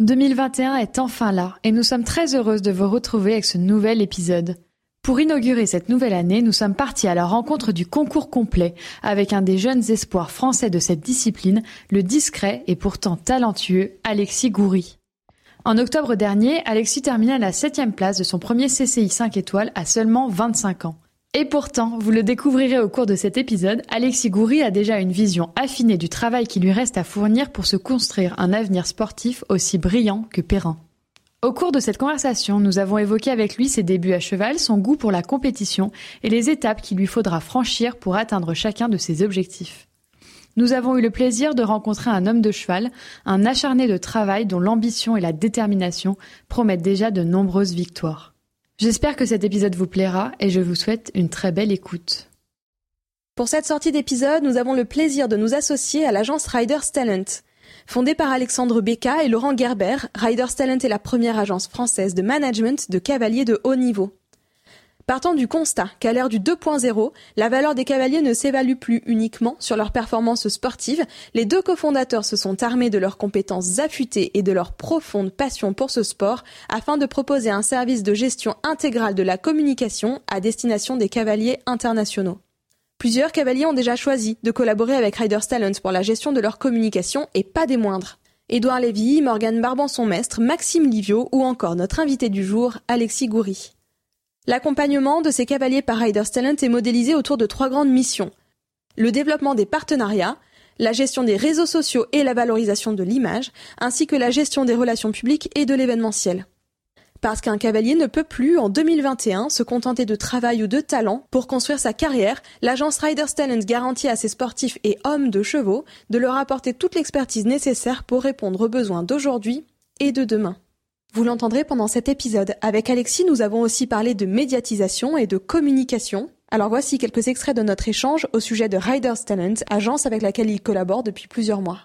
2021 est enfin là et nous sommes très heureuses de vous retrouver avec ce nouvel épisode. Pour inaugurer cette nouvelle année, nous sommes partis à la rencontre du concours complet avec un des jeunes espoirs français de cette discipline, le discret et pourtant talentueux Alexis Goury. En octobre dernier, Alexis termina la septième place de son premier CCI 5 étoiles à seulement 25 ans. Et pourtant, vous le découvrirez au cours de cet épisode, Alexis Goury a déjà une vision affinée du travail qui lui reste à fournir pour se construire un avenir sportif aussi brillant que périn. Au cours de cette conversation, nous avons évoqué avec lui ses débuts à cheval, son goût pour la compétition et les étapes qu'il lui faudra franchir pour atteindre chacun de ses objectifs. Nous avons eu le plaisir de rencontrer un homme de cheval, un acharné de travail dont l'ambition et la détermination promettent déjà de nombreuses victoires. J'espère que cet épisode vous plaira et je vous souhaite une très belle écoute. Pour cette sortie d'épisode, nous avons le plaisir de nous associer à l'agence Riders Talent. Fondée par Alexandre Becca et Laurent Gerber, Riders Talent est la première agence française de management de cavaliers de haut niveau. Partant du constat qu'à l'ère du 2.0, la valeur des cavaliers ne s'évalue plus uniquement sur leurs performances sportives, les deux cofondateurs se sont armés de leurs compétences affûtées et de leur profonde passion pour ce sport afin de proposer un service de gestion intégrale de la communication à destination des cavaliers internationaux. Plusieurs cavaliers ont déjà choisi de collaborer avec Riders Talent pour la gestion de leur communication et pas des moindres. Édouard Lévy, Morgane Barbanson-Mestre, Maxime Livio ou encore notre invité du jour, Alexis Goury. L'accompagnement de ces cavaliers par Riders Talent est modélisé autour de trois grandes missions. Le développement des partenariats, la gestion des réseaux sociaux et la valorisation de l'image, ainsi que la gestion des relations publiques et de l'événementiel. Parce qu'un cavalier ne peut plus, en 2021, se contenter de travail ou de talent pour construire sa carrière, l'agence Riders Talent garantit à ses sportifs et hommes de chevaux de leur apporter toute l'expertise nécessaire pour répondre aux besoins d'aujourd'hui et de demain. Vous l'entendrez pendant cet épisode. Avec Alexis, nous avons aussi parlé de médiatisation et de communication. Alors voici quelques extraits de notre échange au sujet de Riders Talent, agence avec laquelle il collabore depuis plusieurs mois.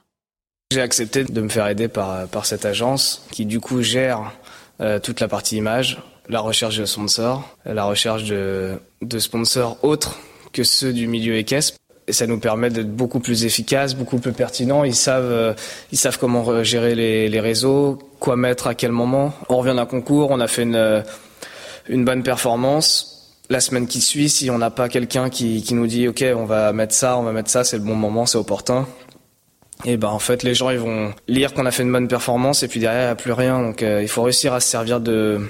J'ai accepté de me faire aider par, cette agence qui du coup gère euh, toute la partie image, la recherche de sponsors, la recherche de, de sponsors autres que ceux du milieu équestre et ça nous permet d'être beaucoup plus efficace, beaucoup plus pertinent. Ils savent, euh, ils savent comment gérer les, réseaux, quoi mettre à quel moment. On revient d'un concours, on a fait une, euh, bonne performance. La semaine qui suit, si on n'a pas quelqu'un qui, nous dit OK, on va mettre ça, on va mettre ça, c'est le bon moment, c'est opportun. Et ben en fait, les gens ils vont lire qu'on a fait une bonne performance et puis derrière il n'y a plus rien. Donc euh, il faut réussir à se servir de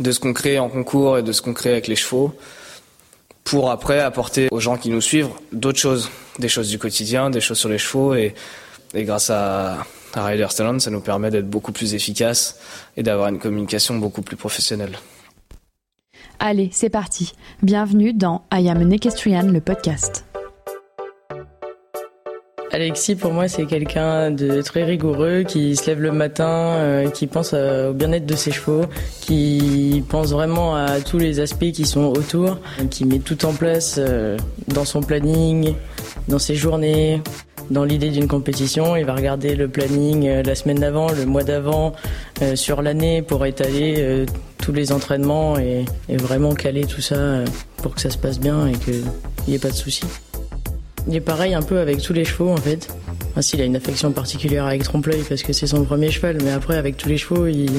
de ce qu'on crée en concours et de ce qu'on crée avec les chevaux pour après apporter aux gens qui nous suivent d'autres choses, des choses du quotidien, des choses sur les chevaux et, grâce à, à Rider Talent, ça nous permet d'être beaucoup plus efficace et d'avoir une communication beaucoup plus professionnelle. Allez, c'est parti. Bienvenue dans I Am an Equestrian, le podcast. Alexis, pour moi, c'est quelqu'un de très rigoureux, qui se lève le matin, euh, qui pense au bien-être de ses chevaux, qui pense vraiment à tous les aspects qui sont autour, qui met tout en place euh, dans son planning, dans ses journées. Dans l'idée d'une compétition, il va regarder le planning euh, la semaine d'avant, le mois d'avant, sur l'année pour étaler tous les entraînements et, vraiment caler tout ça pour que ça se passe bien et qu'il n'y ait pas de soucis. Il est pareil un peu avec tous les chevaux en fait. Enfin, s'il a une affection particulière avec trompe-l'œil parce que c'est son premier cheval, mais après avec tous les chevaux, il,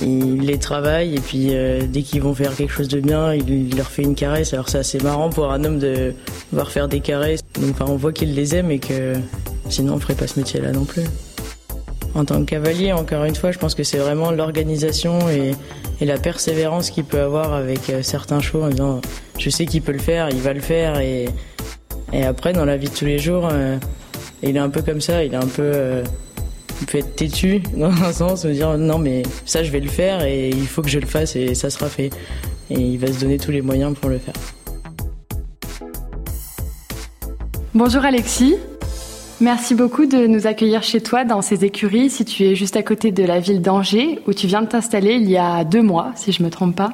il les travaille et puis euh, dès qu'ils vont faire quelque chose de bien, il, leur fait une caresse. Alors c'est assez marrant pour un homme de voir faire des caresses. Donc on voit qu'il les aime et que sinon on ferait pas ce métier-là non plus. En tant que cavalier, encore une fois, je pense que c'est vraiment l'organisation et, et, la persévérance qu'il peut avoir avec euh, certains chevaux en disant je sais qu'il peut le faire, il va le faire et et après, dans la vie de tous les jours, euh, il est un peu comme ça, il est un peu. Euh, peut être têtu dans un sens, me dire non, mais ça, je vais le faire et il faut que je le fasse et ça sera fait. Et il va se donner tous les moyens pour le faire. Bonjour Alexis. Merci beaucoup de nous accueillir chez toi dans ces écuries, si tu es juste à côté de la ville d'Angers, où tu viens de t'installer il y a deux mois, si je me trompe pas.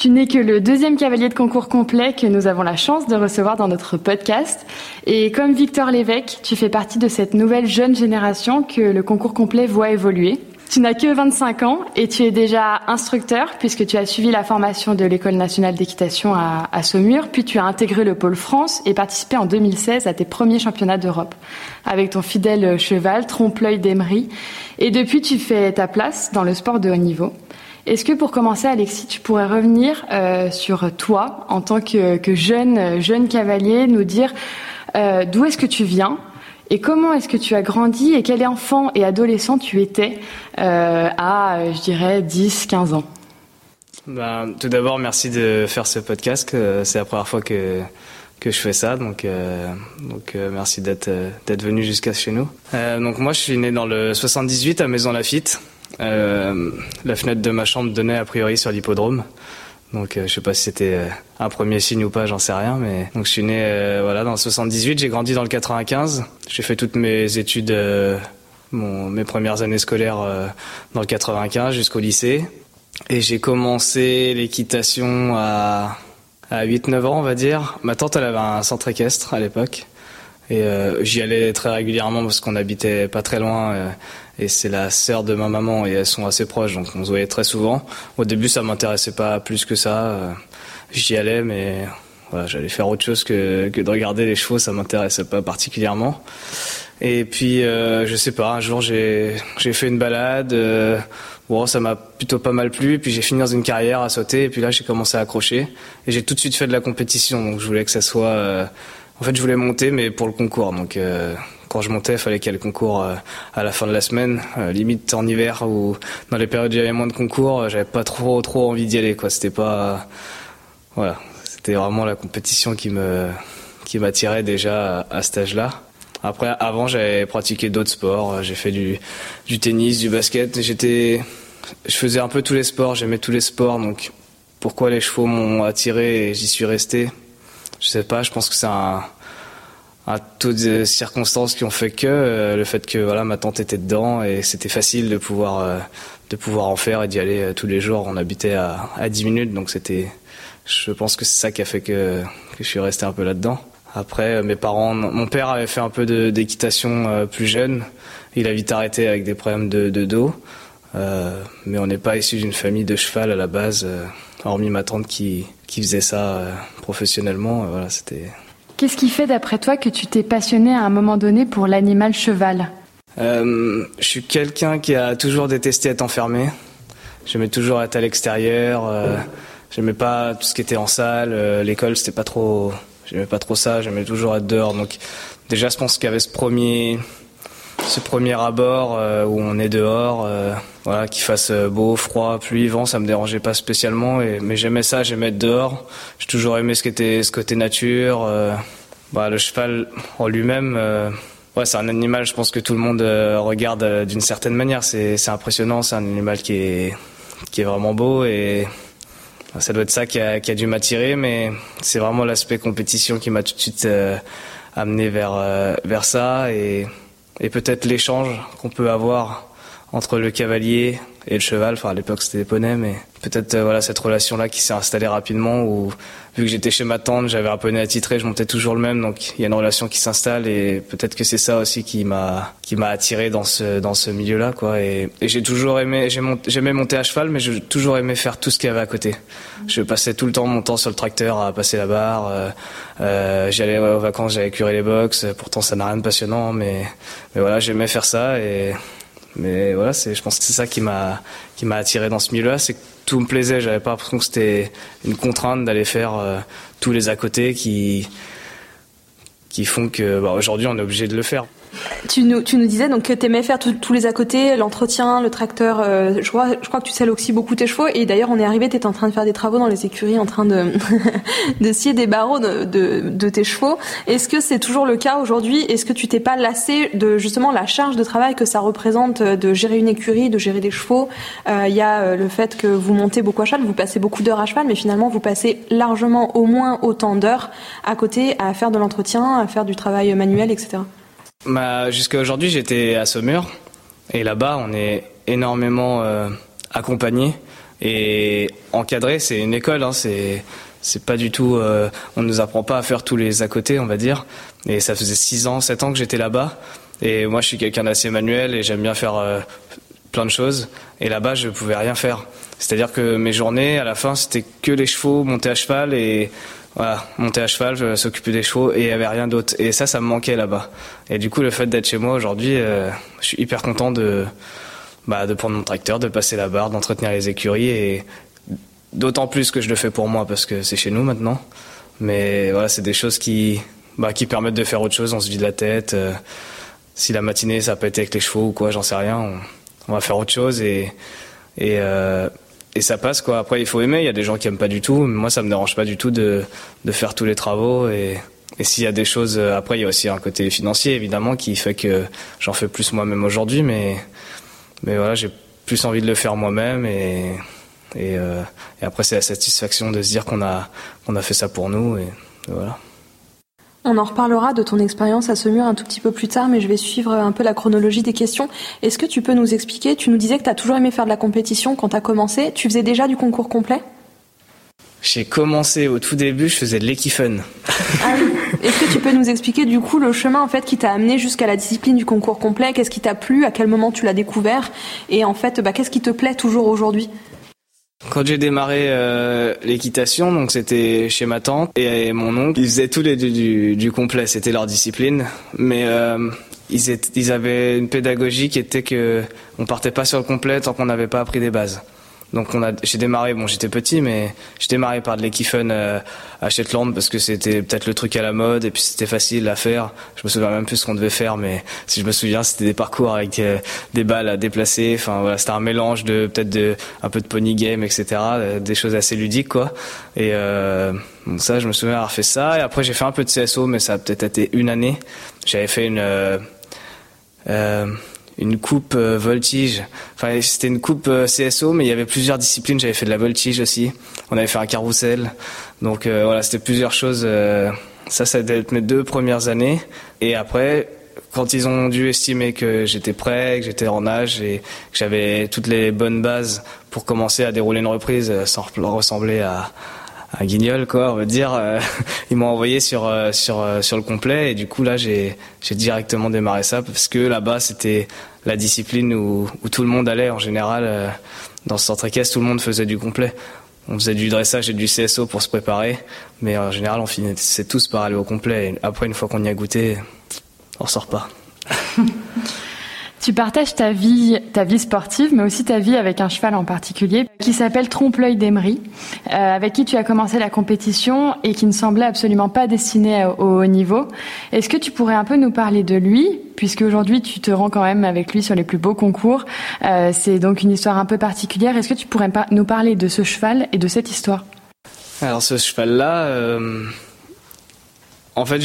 Tu n'es que le deuxième cavalier de concours complet que nous avons la chance de recevoir dans notre podcast. Et comme Victor Lévesque, tu fais partie de cette nouvelle jeune génération que le concours complet voit évoluer. Tu n'as que 25 ans et tu es déjà instructeur puisque tu as suivi la formation de l'École nationale d'équitation à, Saumur, puis tu as intégré le pôle France et participé en 2016 à tes premiers championnats d'Europe avec ton fidèle cheval Trompe-l'œil d'Emery. Et depuis, tu fais ta place dans le sport de haut niveau. Est-ce que pour commencer, Alexis, tu pourrais revenir euh, sur toi en tant que, jeune, jeune cavalier, nous dire euh, d'où est-ce que tu viens, et comment est-ce que tu as grandi et quel enfant et adolescent tu étais euh, à, je dirais, 10, 15 ans? Ben, Tout d'abord, merci de faire ce podcast. C'est la première fois que, que je fais ça, donc, donc merci d'être d'être venu jusqu'à chez nous. donc moi, je suis né dans le 78 à Maison Lafitte. La fenêtre de ma chambre donnait a priori sur l'hippodrome. Donc euh, je sais pas si c'était euh, un premier signe ou pas, j'en sais rien. Mais donc je suis né euh, voilà dans le 78, j'ai grandi dans le 95. J'ai fait toutes mes études, mon, mes premières années scolaires dans le 95 jusqu'au lycée. Et j'ai commencé l'équitation à, à 8-9 ans, on va dire. Ma tante, elle avait un centre équestre à l'époque. Et j'y allais très régulièrement parce qu'on habitait pas très loin et c'est la sœur de ma maman et elles sont assez proches donc on se voyait très souvent. Au début ça m'intéressait pas plus que ça, euh, j'y allais mais j'allais faire autre chose que, de regarder les chevaux, ça m'intéressait pas particulièrement. Et puis euh, je sais pas, un jour j'ai j'ai fait une balade, euh, bon ça m'a plutôt pas mal plu, et puis j'ai fini dans une carrière à sauter et puis là j'ai commencé à accrocher et j'ai tout de suite fait de la compétition donc je voulais que ça soit euh, en fait je voulais monter mais pour le concours donc quand je montais, il fallait qu'il y ait le concours euh, à la fin de la semaine, euh, limite en hiver ou dans les périodes où il y avait moins de concours, euh, j'avais pas trop trop envie d'y aller. C'était pas voilà, c'était vraiment la compétition qui me qui m'attirait déjà à, cet âge-là. Après, avant, j'avais pratiqué d'autres sports. J'ai fait du, du tennis, du basket. J'étais, je faisais un peu tous les sports. J'aimais tous les sports. Donc, pourquoi les chevaux m'ont attiré et j'y suis resté? Je sais pas. Je pense que c'est un, à toutes les circonstances qui ont fait que euh, le fait que voilà ma tante était dedans et c'était facile de pouvoir euh, de pouvoir en faire et d'y aller euh, tous les jours. On habitait à, à 10 minutes donc c'était je pense que c'est ça qui a fait que, que je suis resté un peu là-dedans. Après mes parents mon père avait fait un peu d'équitation plus jeune. Il a vite arrêté avec des problèmes de, de dos. mais on n'est pas issu d'une famille de cheval à la base, hormis ma tante qui, qui faisait ça professionnellement. voilà, c'était Qu'est-ce qui fait, d'après toi, que tu t'es passionné à un moment donné pour l'animal cheval euh, Je suis quelqu'un qui a toujours détesté être enfermé. J'aimais toujours être à l'extérieur. Euh, j'aimais pas tout ce qui était en salle. Euh, l'école, c'était pas trop. J'aimais pas trop ça. J'aimais toujours être dehors. Donc, déjà, je pense qu'il y avait ce premier ce premier abord euh, où on est dehors, euh, voilà, qu'il fasse euh, beau, froid, pluie, vent, ça me dérangeait pas spécialement. Et, mais j'aimais ça, j'aimais être dehors. J'ai toujours aimé ce, était, ce côté nature. Bah, le cheval en lui-même, ouais, c'est un animal, je pense que tout le monde regarde d'une certaine manière. C'est, impressionnant, c'est un animal qui est, qui est vraiment beau et ça doit être ça qui a, qui a dû m'attirer. Mais c'est vraiment l'aspect compétition qui m'a tout de suite amené vers, vers ça. Et et peut-être l'échange qu'on peut avoir entre le cavalier et le cheval. Enfin, à l'époque, c'était des poneys, mais peut-être euh, voilà cette relation-là qui s'est installée rapidement. Où vu que j'étais chez ma tante, j'avais un poney attitré, je montais toujours le même, donc il y a une relation qui s'installe et peut-être que c'est ça aussi qui m'a qui m'a attiré dans ce dans ce milieu-là, quoi. Et, j'ai toujours aimé, j'aimais monter à cheval, mais j'ai toujours aimé faire tout ce qu'il y avait à côté. Je passais tout le temps mon temps sur le tracteur à passer la barre. Euh, euh, j'allais aux vacances, j'allais curer les box. Pourtant, ça n'a rien de passionnant, mais mais voilà, j'aimais faire ça et mais voilà, c'est, je pense que c'est ça qui m'a, qui m'a attiré dans ce milieu-là, c'est que tout me plaisait. J'avais pas l'impression que c'était une contrainte d'aller faire euh, tous les à côté qui, qui font que bah, aujourd'hui on est obligé de le faire. Tu nous, tu nous disais donc que tu aimais faire tous les à côté, l'entretien, le tracteur. Euh, je, crois, je crois que tu selles aussi beaucoup tes chevaux. Et d'ailleurs, on est arrivé, tu étais en train de faire des travaux dans les écuries, en train de, de scier des barreaux de, de, tes chevaux. Est-ce que c'est toujours le cas aujourd'hui? Est-ce que tu t'es pas lassé de justement la charge de travail que ça représente de gérer une écurie, de gérer des chevaux? Euh, Il y a euh, le fait que vous montez beaucoup à cheval, vous passez beaucoup d'heures à cheval, mais finalement, vous passez largement au moins autant d'heures à côté à faire de l'entretien, à faire du travail manuel, etc. bah, Jusqu'à aujourd'hui, j'étais à Saumur. Et là-bas, on est énormément euh, accompagné et encadré. C'est une école, hein, c'est c'est pas du tout. Euh, on nous apprend pas à faire tous les à côté, on va dire. Et ça faisait 6 ans, 7 ans que j'étais là-bas. Et moi, je suis quelqu'un d'assez manuel et j'aime bien faire euh, plein de choses. Et là-bas, je pouvais rien faire. C'est-à-dire que mes journées, à la fin, c'était que les chevaux, monter à cheval et voilà, monter à cheval, s'occuper des chevaux et il y avait rien d'autre. Et ça, ça me manquait là-bas. Et du coup, le fait d'être chez moi aujourd'hui, euh, je suis hyper content de, bah, de prendre mon tracteur, de passer la barre, d'entretenir les écuries et d'autant plus que je le fais pour moi parce que c'est chez nous maintenant. Mais voilà, c'est des choses qui, bah, qui permettent de faire autre chose. On se vide la tête. Euh, si la matinée ça peut être avec les chevaux ou quoi, j'en sais rien. On, va faire autre chose et et euh, et ça passe quoi. Après, il faut aimer. Il y a des gens qui aiment pas du tout. Moi, ça me dérange pas du tout de, de faire tous les travaux. Et, et s'il y a des choses, euh, après, il y a aussi un côté financier évidemment qui fait que j'en fais plus moi-même aujourd'hui. Mais, mais voilà, j'ai plus envie de le faire moi-même et, et, euh, et après, c'est la satisfaction de se dire qu'on a, qu'on a fait ça pour nous. Et voilà. On en reparlera de ton expérience à Semur un tout petit peu plus tard, mais je vais suivre un peu la chronologie des questions. Est-ce que tu peux nous expliquer Tu nous disais que tu as toujours aimé faire de la compétition quand tu as commencé. Tu faisais déjà du concours complet? J'ai commencé au tout début, je faisais de l'équifun. Ah oui. Est-ce que tu peux nous expliquer du coup le chemin en fait qui t'a amené jusqu'à la discipline du concours complet? Qu'est-ce qui t'a plu? À quel moment tu l'as découvert? Et en fait, bah, qu'est-ce qui te plaît toujours aujourd'hui? Quand j'ai démarré euh, l'équitation, donc c'était chez ma tante et mon oncle, ils faisaient tous les deux du, du complet, c'était leur discipline, mais euh, ils, étaient, ils avaient une pédagogie qui était que on partait pas sur le complet tant qu'on n'avait pas appris des bases. Donc on a, j'ai démarré, bon j'étais petit, mais j'ai démarré par de l'équifen euh, à Shetland parce que c'était peut-être le truc à la mode et puis c'était facile à faire. Je me souviens même plus ce qu'on devait faire, mais si je me souviens, c'était des parcours avec euh, des balles à déplacer. Enfin voilà, c'était un mélange de peut-être de un peu de pony game, etc. Euh, des choses assez ludiques quoi. Et euh, donc ça, je me souviens avoir fait ça. Et après j'ai fait un peu de CSO, mais ça a peut-être été une année. J'avais fait une euh, une coupe euh, voltige. Enfin, c'était une coupe euh, CSO, mais il y avait plusieurs disciplines. J'avais fait de la voltige aussi. On avait fait un carrousel. Donc euh, voilà, c'était plusieurs choses. ça, ça a être mes deux premières années. Et après, quand ils ont dû estimer que j'étais prêt, que j'étais en âge et que j'avais toutes les bonnes bases pour commencer à dérouler une reprise sans ressembler à, un guignol quoi on va dire euh, ils m'ont envoyé sur euh, sur euh, sur le complet. Et du coup là j'ai j'ai directement démarré ça parce que là-bas c'était la discipline où, où tout le monde allait en général dans ce centre équestre tout le monde faisait du complet. On faisait du dressage et du CSO pour se préparer mais en général on finissait tous par aller au complet. Et après une fois qu'on y a goûté on sort pas Tu partages ta vie, ta vie sportive, mais aussi ta vie avec un cheval en particulier, qui s'appelle Trompe-l'œil d'Emery, euh, avec qui tu as commencé la compétition et qui ne semblait absolument pas destiné au haut niveau. Est-ce que tu pourrais un peu nous parler de lui, puisque aujourd'hui tu te rends quand même avec lui sur les plus beaux concours. Euh, c'est donc une histoire un peu particulière. Est-ce que tu pourrais nous parler de ce cheval et de cette histoire? Alors ce cheval-là. Euh... En fait,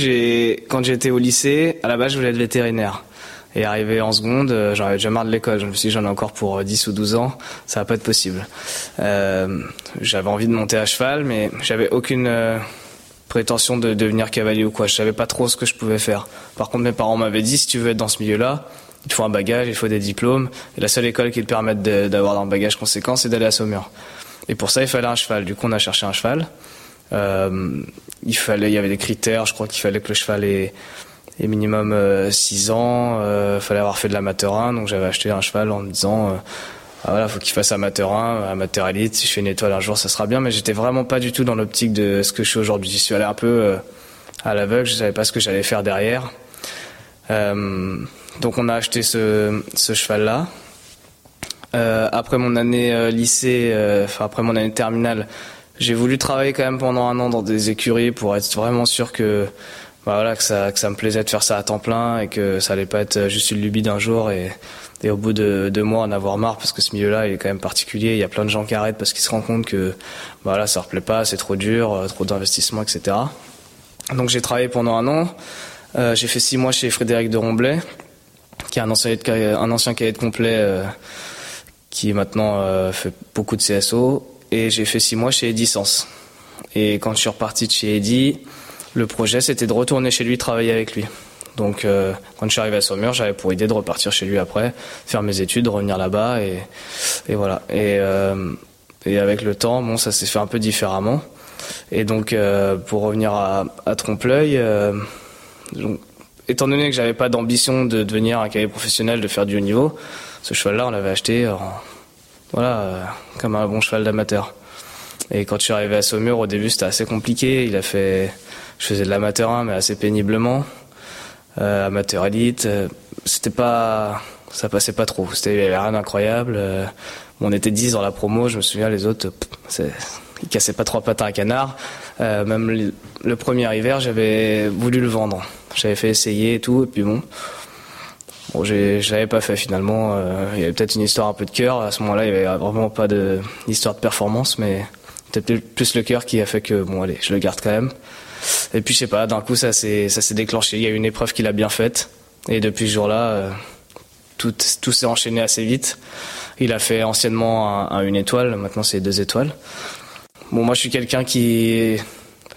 quand j'étais au lycée, à la base, je voulais être vétérinaire. Et arrivé en seconde, euh, j'en avais déjà marre de l'école. Je me suis dit, j'en ai encore pour 10 ou 12 ans, ça va pas être possible. Euh, j'avais envie de monter à cheval, mais j'avais aucune euh, prétention de devenir cavalier ou quoi. Je savais pas trop ce que je pouvais faire. Par contre, mes parents m'avaient dit, si tu veux être dans ce milieu-là, il faut un bagage, il faut des diplômes. Et la seule école qui te permette d'avoir un bagage conséquent, c'est d'aller à Saumur. Et pour ça, il fallait un cheval. Du coup, on a cherché un cheval. Euh, il fallait, il y avait des critères. Je crois qu'il fallait que le cheval ait et minimum 6 euh, ans, euh, fallait avoir fait de l'amateur 1, donc j'avais acheté un cheval en me disant euh, ah, voilà, faut qu'il fasse amateur 1, amateur élite, si je fais une étoile un jour, ça sera bien, mais j'étais vraiment pas du tout dans l'optique de ce que je suis aujourd'hui. J'y suis allé un peu à l'aveugle, je savais pas ce que j'allais faire derrière. donc on a acheté ce, ce cheval-là. Euh, après mon année lycée, enfin après mon année terminale, j'ai voulu travailler quand même pendant un an dans des écuries pour être vraiment sûr que bah voilà, que ça, que ça me plaisait de faire ça à temps plein et que ça allait pas être juste une lubie d'un jour et, et au bout de deux mois en avoir marre parce que ce milieu-là il est quand même particulier. Il y a plein de gens qui arrêtent parce qu'ils se rendent compte que bah ça leur plaît pas, c'est trop dur, euh, trop d'investissement, etc. Donc j'ai travaillé pendant un an. Euh, j'ai fait six mois chez Frédéric de Romblay, qui est un ancien, un ancien cahier de complet euh, qui maintenant fait beaucoup de CSO. Et j'ai fait six mois chez Edisens. Et quand je suis reparti de chez Edi, le projet, c'était de retourner chez lui, travailler avec lui. Donc quand je suis arrivé à Saumur, j'avais pour idée de repartir chez lui après, faire mes études, revenir là-bas et, voilà. Et, et avec le temps, bon, ça s'est fait un peu différemment. Et donc pour revenir à, à Trompe-l'œil, étant donné que j'avais pas d'ambition de devenir un cavalier professionnel, de faire du haut niveau, ce cheval-là, on l'avait acheté, voilà, comme un bon cheval d'amateur. Et quand je suis arrivé à Saumur, au début, c'était assez compliqué. Il a fait, je faisais de l'amateur 1, mais assez péniblement. Euh, amateur élite, euh, c'était pas, ça passait pas trop. C'était, rien d'incroyable. Euh, on était 10 dans la promo, je me souviens, les autres, ils cassaient pas trois pattes à canard. Même le, premier hiver, j'avais voulu le vendre. J'avais fait essayer et tout, et puis bon, Bon, je l'avais pas fait finalement. Il y avait peut-être une histoire un peu de cœur. À ce moment-là, il y avait vraiment pas d'histoire de, de performance, mais peut-être plus le cœur qui a fait que bon, allez, je le garde quand même. Et puis je sais pas, d'un coup ça s'est déclenché. Il y a eu une épreuve qu'il a bien faite, et depuis ce jour-là, euh, tout tout s'est enchaîné assez vite. Il a fait anciennement un, une étoile, maintenant c'est deux étoiles. Bon, moi je suis quelqu'un qui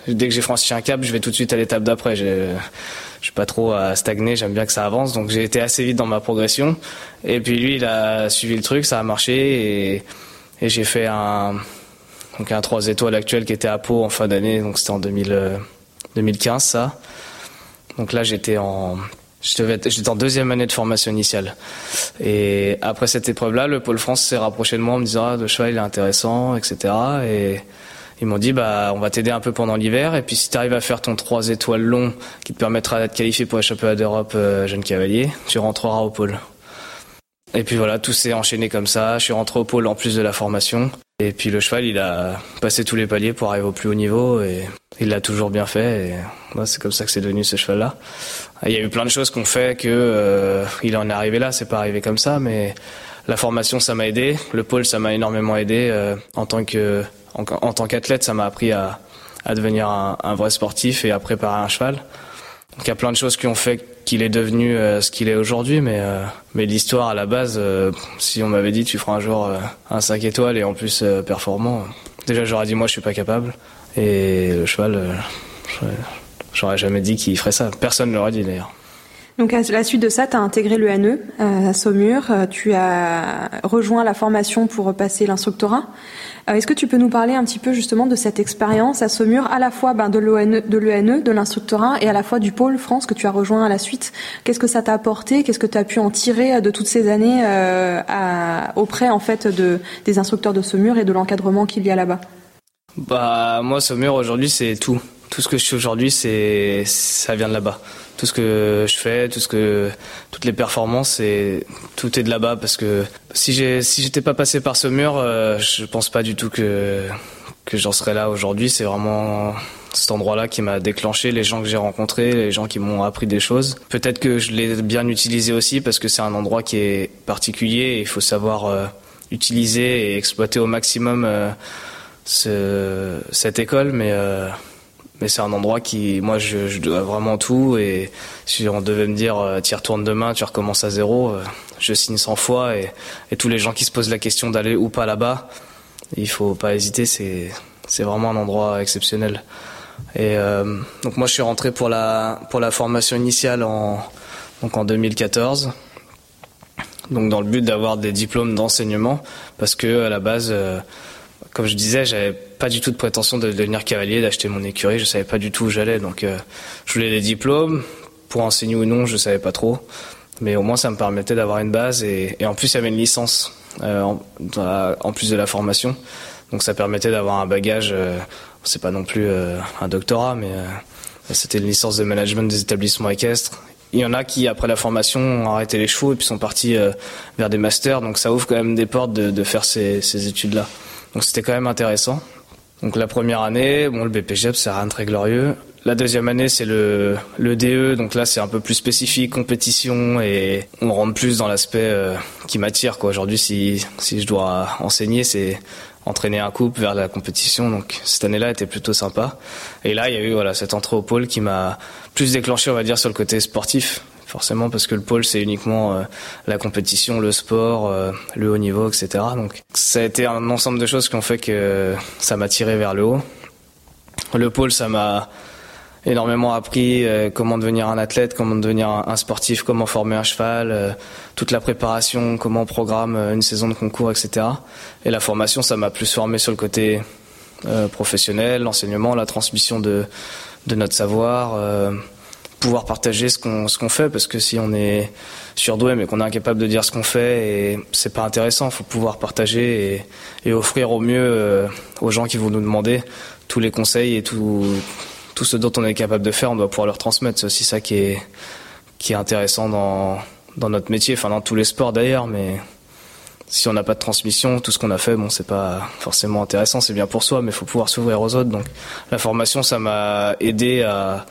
dès que j'ai franchi un cap, je vais tout de suite à l'étape d'après je suis pas trop à stagner, j'aime bien que ça avance, donc j'ai été assez vite dans ma progression. Et puis lui, il a suivi le truc, ça a marché et, et j'ai fait un donc un 3 étoiles actuel qui était à Pau en fin d'année, donc c'était en 2000, 2015 ça. Donc là j'étais en J'étais en deuxième année de formation initiale. Et après cette épreuve-là, le Pôle France s'est rapproché de moi en me disant ah, le cheval il est intéressant, etc. Et ils m'ont dit bah on va t'aider un peu pendant l'hiver et puis si tu arrives à faire ton 3 étoiles long qui te permettra d'être qualifié pour les championnats d'Europe euh, jeune cavalier, tu rentreras au pôle. Et puis voilà, tout s'est enchaîné comme ça. Je suis rentré au pôle en plus de la formation. Et puis le cheval, il a passé tous les paliers pour arriver au plus haut niveau il l'a toujours bien fait. Et c'est comme ça que c'est devenu ce cheval-là. Il y a eu plein de choses qu'on fait que euh, il en est arrivé là. C'est pas arrivé comme ça, mais la formation, ça m'a aidé. Le pôle, ça m'a énormément aidé euh, en tant que tant qu'athlète, ça m'a appris à, devenir un, vrai sportif et à préparer un cheval. Donc il y a plein de choses qui ont fait qu'il est devenu euh, ce qu'il est aujourd'hui, mais, mais l'histoire à la base, si on m'avait dit tu feras un jour un 5 étoiles et en plus performant, déjà j'aurais dit moi je suis pas capable. Et le cheval, j'aurais jamais dit qu'il ferait ça. Personne ne l'aurait dit d'ailleurs. Donc à la suite de ça, tu as intégré le NE à Saumur, tu as rejoint la formation pour passer l'instructorat. Euh, est-ce que tu peux nous parler un petit peu justement de cette expérience à Saumur, à la fois ben, de l'ENE, de l'ENE, de l'instructorat, et à la fois du pôle France que tu as rejoint à la suite? Qu'est-ce que ça t'a apporté? Qu'est-ce que tu as pu en tirer euh, de toutes ces années euh, auprès en fait de, des instructeurs de Saumur et de l'encadrement qu'il y a là-bas? Bah moi Saumur aujourd'hui c'est tout. Tout ce que je fais aujourd'hui c'est ça vient de là-bas tout ce que je fais, tout ce que toutes les performances et tout est de là-bas parce que si j'ai si j'étais pas passé par ce mur, euh, je pense pas du tout que que j'en serais là aujourd'hui. C'est vraiment cet endroit-là qui m'a déclenché, les gens que j'ai rencontrés, les gens qui m'ont appris des choses. Peut-être que je l'ai bien utilisé aussi parce que c'est un endroit qui est particulier et il faut savoir euh, utiliser et exploiter au maximum euh, ce, cette école, mais euh, mais c'est un endroit qui, moi, je, je, dois vraiment tout. Et si on devait me dire, euh, tu y retournes demain, tu recommences à zéro, euh, je signe 100 fois. Et, et, tous les gens qui se posent la question d'aller ou pas là-bas, il faut pas hésiter. C'est, c'est vraiment un endroit exceptionnel. Et euh, donc moi, je suis rentré pour la pour la formation initiale en donc en 2014. Donc dans le but d'avoir des diplômes d'enseignement, parce que à la base euh, comme je disais, j'avais pas du tout de prétention de devenir cavalier, d'acheter mon écurie. Je savais pas du tout où j'allais, donc euh, je voulais des diplômes pour enseigner ou non, je savais pas trop. Mais au moins, ça me permettait d'avoir une base et, en plus, il y avait une licence euh, en, plus de la formation, donc ça permettait d'avoir un bagage. Euh, c'est pas non plus euh, un doctorat, mais c'était une licence de management des établissements équestres. Il y en a qui, après la formation, ont arrêté les chevaux et puis sont partis vers des masters. Donc ça ouvre quand même des portes de, faire ces études-là. Donc c'était quand même intéressant. Donc la première année, bon, le BPGEP, c'est rien de très glorieux. La deuxième année, c'est le, le DE, donc là, c'est un peu plus spécifique, compétition, et on rentre plus dans l'aspect euh, qui m'attire. Aujourd'hui, si, si je dois enseigner, c'est entraîner un couple vers la compétition. Donc cette année-là était plutôt sympa. Et là, il y a eu voilà cette entrée au pôle qui m'a plus déclenché, on va dire, sur le côté sportif forcément parce que le pôle c'est uniquement euh, la compétition, le sport, euh, le haut niveau, etc. Donc ça a été un ensemble de choses qui ont fait que ça m'a tiré vers le haut. Le pôle ça m'a énormément appris comment devenir un athlète, comment devenir un, sportif, comment former un cheval, toute la préparation, comment on programme une saison de concours, etc. Et la formation, ça m'a plus formé sur le côté professionnel, l'enseignement, la transmission de, de notre savoir pouvoir partager ce qu'on ce qu'on fait parce que si on est surdoué mais qu'on est incapable de dire ce qu'on fait et c'est pas intéressant faut pouvoir partager et, et offrir au mieux euh, aux gens qui vont nous demander tous les conseils et tout tout ce dont on est capable de faire on doit pouvoir leur transmettre c'est aussi ça qui est qui est intéressant dans dans notre métier enfin dans tous les sports d'ailleurs mais si on n'a pas de transmission, tout ce qu'on a fait, bon, c'est pas forcément intéressant, c'est bien pour soi, mais il faut pouvoir s'ouvrir aux autres. Donc, la formation, ça m'a aidé à,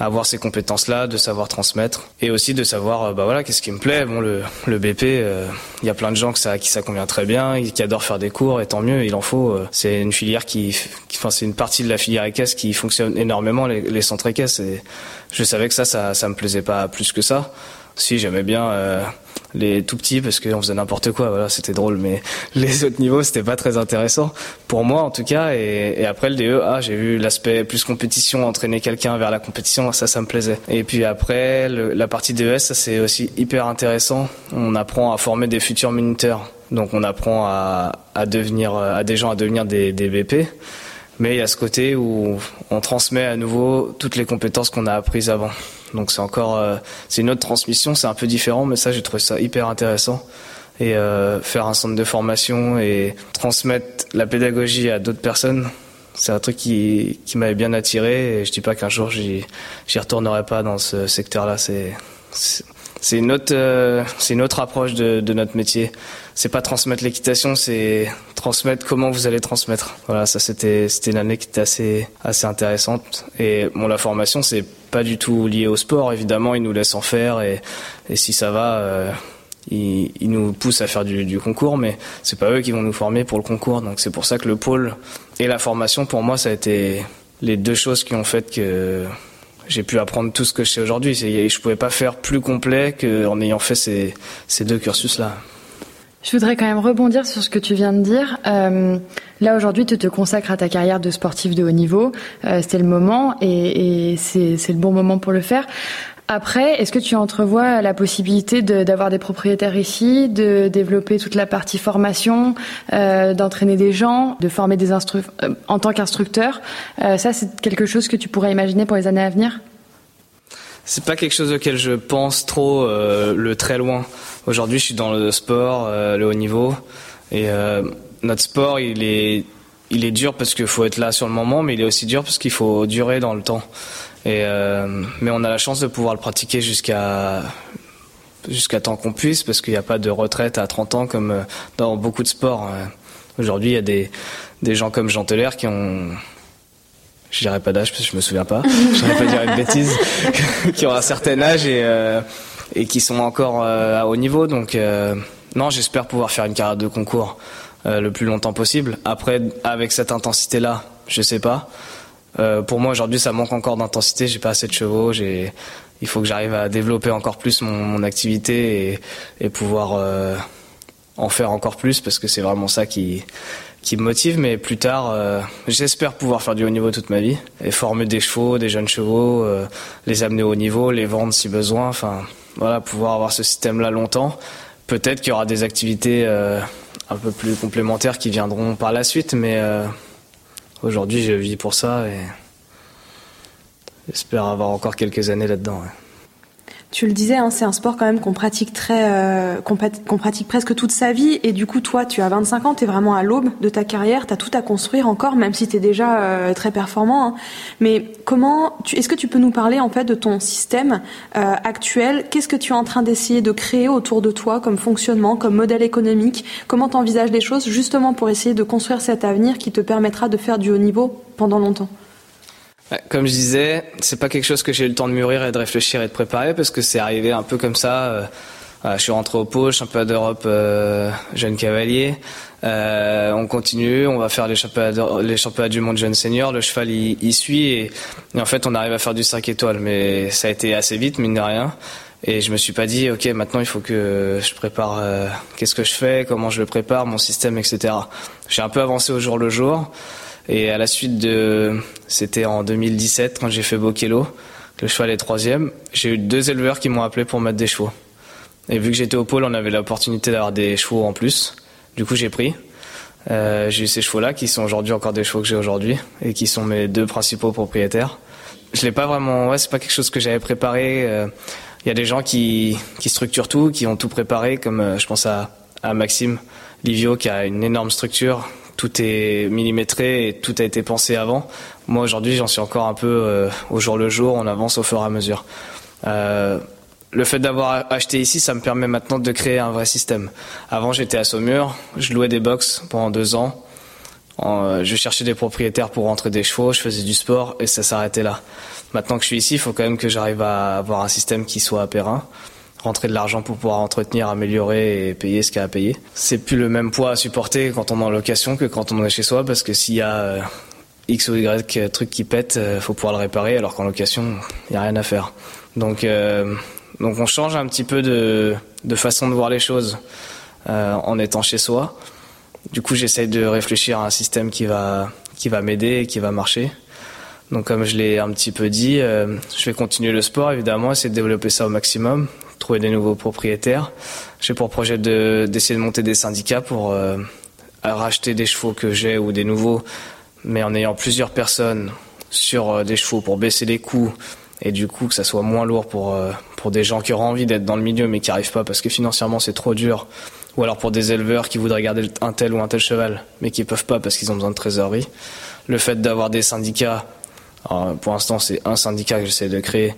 avoir ces compétences-là, de savoir transmettre et aussi de savoir, euh, bah voilà, qu'est-ce qui me plaît. Bon, le, le BP, euh, il y a plein de gens que ça, qui ça convient très bien, qui adorent faire des cours et tant mieux, il en faut. Euh, c'est une filière qui, enfin, c'est une partie de la filière équestre qui fonctionne énormément, les, les centres équestres. Et je savais que ça, ça, ça me plaisait pas plus que ça. Si j'aimais bien euh, les tout petits parce qu'on faisait n'importe quoi, voilà, c'était drôle, mais les autres niveaux c'était pas très intéressant pour moi en tout cas. Et, après le DE, ah, j'ai vu l'aspect plus compétition, entraîner quelqu'un vers la compétition, ça, ça me plaisait. Et puis après la partie DES, ça c'est aussi hyper intéressant. On apprend à former des futurs minuteurs, donc on apprend à, à devenir, à des gens à devenir des, des BP. Mais il y a ce côté où on transmet à nouveau toutes les compétences qu'on a apprises avant. Donc c'est encore, euh, c'est une autre transmission, c'est un peu différent, mais ça j'ai trouvé ça hyper intéressant. Et euh, faire un centre de formation et transmettre la pédagogie à d'autres personnes, c'est un truc qui, qui m'avait bien attiré. Et je dis pas qu'un jour j'y, j'y retournerai pas dans ce secteur-là. C'est, c'est une autre, euh, c'est une autre approche de, de notre métier. C'est pas transmettre l'équitation, c'est transmettre comment vous allez transmettre. Voilà, ça c'était, c'était une année qui était assez, assez intéressante. Et bon, la formation, c'est pas du tout lié au sport. Évidemment, ils nous laissent en faire et, si ça va, euh, ils, nous poussent à faire du, concours, mais c'est pas eux qui vont nous former pour le concours. Donc c'est pour ça que le pôle et la formation, pour moi, ça a été les deux choses qui ont fait que j'ai pu apprendre tout ce que je sais aujourd'hui. Je pouvais pas faire plus complet qu'en ayant fait ces deux cursus-là. Je voudrais quand même rebondir sur ce que tu viens de dire. Euh, là aujourd'hui, tu te consacres à ta carrière de sportif de haut niveau. Euh, C'était le moment et, et c'est le bon moment pour le faire. Après, est-ce que tu entrevois la possibilité d'avoir de, des propriétaires ici, de développer toute la partie formation, euh, d'entraîner des gens, de former des instru euh, en tant qu'instructeur? Euh, Ça, c'est quelque chose que tu pourrais imaginer pour les années à venir? C'est pas quelque chose auquel je pense trop euh, le très loin. Aujourd'hui, je suis dans le sport, euh, le haut niveau, et euh, notre sport, il est, il est dur parce qu'il faut être là sur le moment, mais il est aussi dur parce qu'il faut durer dans le temps. Et mais on a la chance de pouvoir le pratiquer jusqu'à jusqu'à temps qu'on puisse, parce qu'il n'y a pas de retraite à 30 ans comme dans beaucoup de sports. Aujourd'hui, il y a des des gens comme Jean Teller qui ont je dirais pas d'âge parce que je me souviens pas, je dirais pas dire une bêtise, qui ont un certain âge et, euh, et qui sont encore euh, à haut niveau. Donc euh, non, j'espère pouvoir faire une carrière de concours euh, le plus longtemps possible. Après, avec cette intensité-là, je sais pas. pour moi aujourd'hui, ça manque encore d'intensité. J'ai pas assez de chevaux. Il faut que j'arrive à développer encore plus mon, activité et, pouvoir en faire encore plus parce que c'est vraiment ça qui me motive, mais plus tard, j'espère pouvoir faire du haut niveau toute ma vie et former des chevaux, des jeunes chevaux, les amener au haut niveau, les vendre si besoin. Enfin, voilà, pouvoir avoir ce système-là longtemps. Peut-être qu'il y aura des activités euh, un peu plus complémentaires qui viendront par la suite, mais aujourd'hui, je vis pour ça et j'espère avoir encore quelques années là-dedans. Ouais. Tu le disais, hein, c'est un sport quand même qu'on pratique très, euh, qu'on, presque toute sa vie. Et du coup, toi, tu as 25 ans, tu es vraiment à l'aube de ta carrière, tu as tout à construire encore, même si tu es déjà euh, très performant. Hein. Mais comment, est-ce que tu peux nous parler en fait de ton système euh, actuel? Qu'est-ce que tu es en train d'essayer de créer autour de toi comme fonctionnement, comme modèle économique? Comment tu envisages les choses justement pour essayer de construire cet avenir qui te permettra de faire du haut niveau pendant longtemps? Comme je disais, c'est pas quelque chose que j'ai eu le temps de mûrir et de réfléchir et de préparer parce que c'est arrivé un peu comme ça. Euh, je suis rentré au pôle, championnat d'Europe euh, jeune cavalier. Euh, on continue, on va faire les championnats, championnats du monde jeune senior. Le cheval il, suit et, en fait on arrive à faire du 5 étoiles, mais ça a été assez vite mine de rien. Et je me suis pas dit ok maintenant il faut que je prépare qu'est-ce que je fais, comment je le prépare, mon système, etc. J'ai un peu avancé au jour le jour. Et à la suite de, c'était en 2017 quand j'ai fait Bokelo, le cheval est troisième, j'ai eu deux éleveurs qui m'ont appelé pour mettre des chevaux. Et vu que j'étais au pôle, on avait l'opportunité d'avoir des chevaux en plus. Du coup, j'ai pris. Euh, j'ai eu ces chevaux-là qui sont aujourd'hui encore des chevaux que j'ai aujourd'hui et qui sont mes deux principaux propriétaires. Je l'ai pas vraiment, ouais, c'est pas quelque chose que j'avais préparé. Euh, il y a des gens qui, qui structurent tout, qui ont tout préparé, comme euh, je pense à, à Maxime Livio qui a une énorme structure. Tout est millimétré et tout a été pensé avant. Moi aujourd'hui, j'en suis encore un peu euh, au jour le jour. On avance au fur et à mesure. Euh, le fait d'avoir acheté ici, ça me permet maintenant de créer un vrai système. Avant, j'étais à Saumur, je louais des box pendant deux ans. Euh, je cherchais des propriétaires pour rentrer des chevaux, je faisais du sport et ça s'arrêtait là. Maintenant que je suis ici, il faut quand même que j'arrive à avoir un système qui soit périn, rentrer de l'argent pour pouvoir entretenir, améliorer et payer ce qu'il y a à payer. C'est plus le même poids à supporter quand on est en location que quand on est chez soi parce que s'il y a euh, X ou Y truc qui pète, euh, faut pouvoir le réparer alors qu'en location, il n'y a rien à faire. Donc donc on change un petit peu de, de façon de voir les choses euh, en étant chez soi. Du coup, j'essaye de réfléchir à un système qui va, qui va m'aider et qui va marcher. Donc comme je l'ai un petit peu dit, euh, je vais continuer le sport évidemment, essayer de développer ça au maximum, trouver des nouveaux propriétaires. J'ai pour projet d'essayer de, monter des syndicats pour euh, racheter des chevaux que j'ai ou des nouveaux, mais en ayant plusieurs personnes sur euh, des chevaux pour baisser les coûts et du coup que ça soit moins lourd pour, euh, pour des gens qui auront envie d'être dans le milieu mais qui arrivent pas parce que financièrement c'est trop dur ou alors pour des éleveurs qui voudraient garder un tel ou un tel cheval mais qui peuvent pas parce qu'ils ont besoin de trésorerie. Le fait d'avoir des syndicats, pour l'instant c'est un syndicat que j'essaie de créer,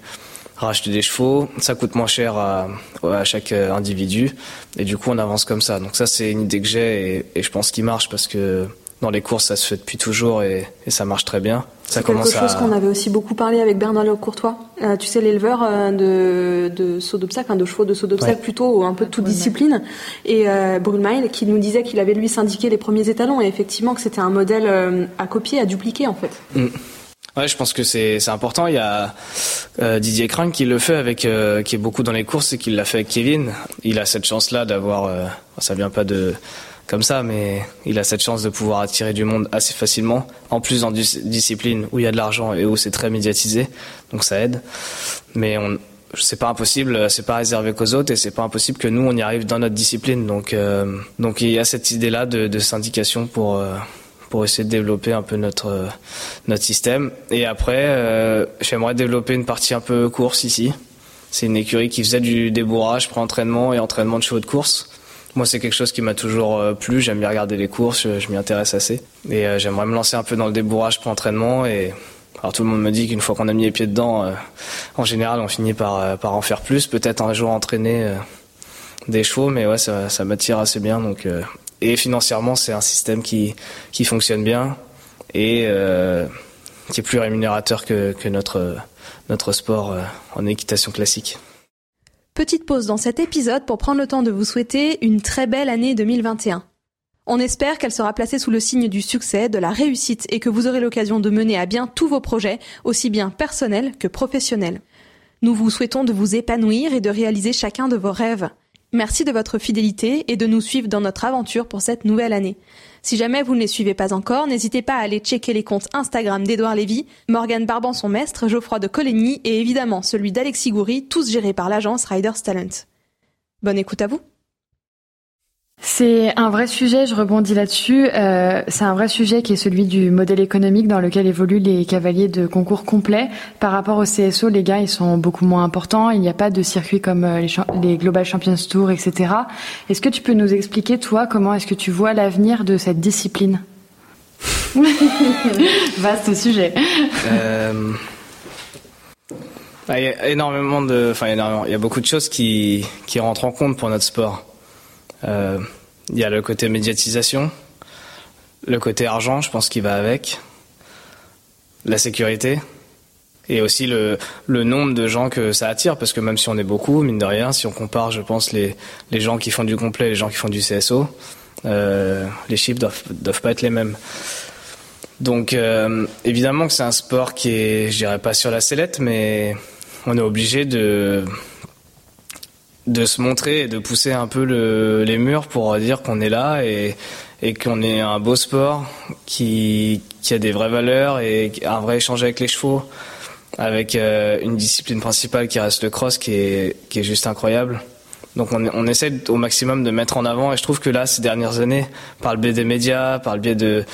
racheter des chevaux, ça coûte moins cher à, à, chaque euh, individu et du coup on avance comme ça. Donc ça c'est une idée que j'ai et, et je pense qu'il marche parce que dans les courses, ça se fait depuis toujours et, ça marche très bien. C'est quelque chose qu'on avait aussi beaucoup parlé avec Bernard Courtois. Euh, tu sais, l'éleveur euh, de, de saut d'obstacle, hein, de chevaux de saut d'obstacle plutôt, un peu de toute discipline. Et euh, Brulmail qui nous disait qu'il avait lui syndiqué les premiers étalons et effectivement que c'était un modèle euh, à copier, à dupliquer en fait. Mm. Ouais, je pense que c'est important. Il y a Didier Crank qui le fait avec, qui est beaucoup dans les courses et qui l'a fait avec Kevin. Il a cette chance-là d'avoir, ça vient pas de comme ça, mais il a cette chance de pouvoir attirer du monde assez facilement. En plus, dans une discipline où il y a de l'argent et où c'est très médiatisé, donc ça aide. Mais on, c'est pas impossible, c'est pas réservé qu'aux autres et c'est pas impossible que nous on y arrive dans notre discipline. Donc, euh, donc il y a cette idée-là de, de syndication pour euh, pour essayer de développer un peu notre euh, notre système. Et après, j'aimerais développer une partie un peu course ici. C'est une écurie qui faisait du débourrage, pré-entraînement et entraînement de chevaux de course. Moi, c'est quelque chose qui m'a toujours euh, plu. J'aime bien regarder les courses, je, m'y intéresse assez. Et euh, j'aimerais me lancer un peu dans le débourrage pour entraînement. Et alors tout le monde me dit qu'une fois qu'on a mis les pieds dedans, euh, en général, on finit par, par en faire plus. Peut-être un jour entraîner des chevaux, mais ouais, ça, ça m'attire assez bien. Donc, et financièrement, c'est un système qui, qui fonctionne bien et qui est plus rémunérateur que, que notre, notre sport en équitation classique. Petite pause dans cet épisode pour prendre le temps de vous souhaiter une très belle année 2021. On espère qu'elle sera placée sous le signe du succès, de la réussite et que vous aurez l'occasion de mener à bien tous vos projets, aussi bien personnels que professionnels. Nous vous souhaitons de vous épanouir et de réaliser chacun de vos rêves. Merci de votre fidélité et de nous suivre dans notre aventure pour cette nouvelle année. Si jamais vous ne les suivez pas encore, n'hésitez pas à aller checker les comptes Instagram d'Edouard Lévy, Morgan Barban maître, Geoffroy de Coligny et évidemment celui d'Alexis Goury, tous gérés par l'agence Riders Talent. Bonne écoute à vous. C'est un vrai sujet, je rebondis là-dessus. Euh, c'est un vrai sujet qui est celui du modèle économique dans lequel évoluent les cavaliers de concours complets. Par rapport au CSO, les gains ils sont beaucoup moins importants. Il n'y a pas de circuit comme euh, les, les, Global Champions Tour, etc. Est-ce que tu peux nous expliquer, toi, comment est-ce que tu vois l'avenir de cette discipline? Vaste sujet. Euh... Il y a énormément de, enfin, il y a beaucoup de choses qui, qui rentrent en compte pour notre sport. Euh, il y a le côté médiatisation, le côté argent, je pense qu'il va avec, la sécurité, et aussi le, nombre de gens que ça attire, parce que même si on est beaucoup, mine de rien, si on compare, je pense, les, les gens qui font du complet et les gens qui font du CSO, euh, les chiffres doivent, doivent pas être les mêmes. Donc euh, évidemment que c'est un sport qui est, je dirais pas sur la sellette, mais on est obligé de de se montrer et de pousser un peu les murs pour dire qu'on est là et, et qu'on est un beau sport qui, qui a des vraies valeurs et un vrai échange avec les chevaux, avec euh, une discipline principale qui reste le cross, qui est, qui est juste incroyable. Donc on, on essaie au maximum de mettre en avant et je trouve que là, ces dernières années, par le biais des médias, par le biais de...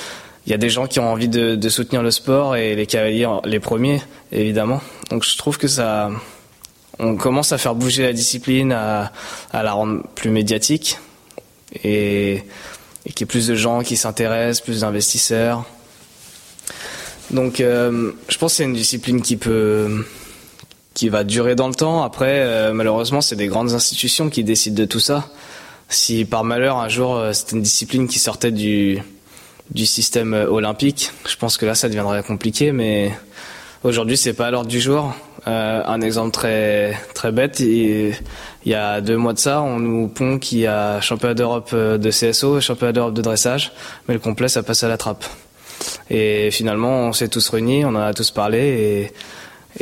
Il y a des gens qui ont envie de, de soutenir le sport et les cavaliers les premiers, évidemment. Donc je trouve que ça... On commence à faire bouger la discipline, à, la rendre plus médiatique et, qu'il y ait plus de gens qui s'intéressent, plus d'investisseurs. Donc euh, je pense que c'est une discipline qui va durer dans le temps. Après, euh, malheureusement, c'est des grandes institutions qui décident de tout ça. Si par malheur un jour euh, c'était une discipline qui sortait du du système olympique, je pense que là ça deviendrait compliqué. Mais aujourd'hui, c'est pas à l'ordre du jour. Euh, un exemple très très bête. Il, y a deux mois de ça, on nous pond qu'il y a championnat d'Europe de CSO, championnat d'Europe de dressage, mais le complet ça passe à la trappe. Et finalement, on s'est tous réunis, on en a tous parlé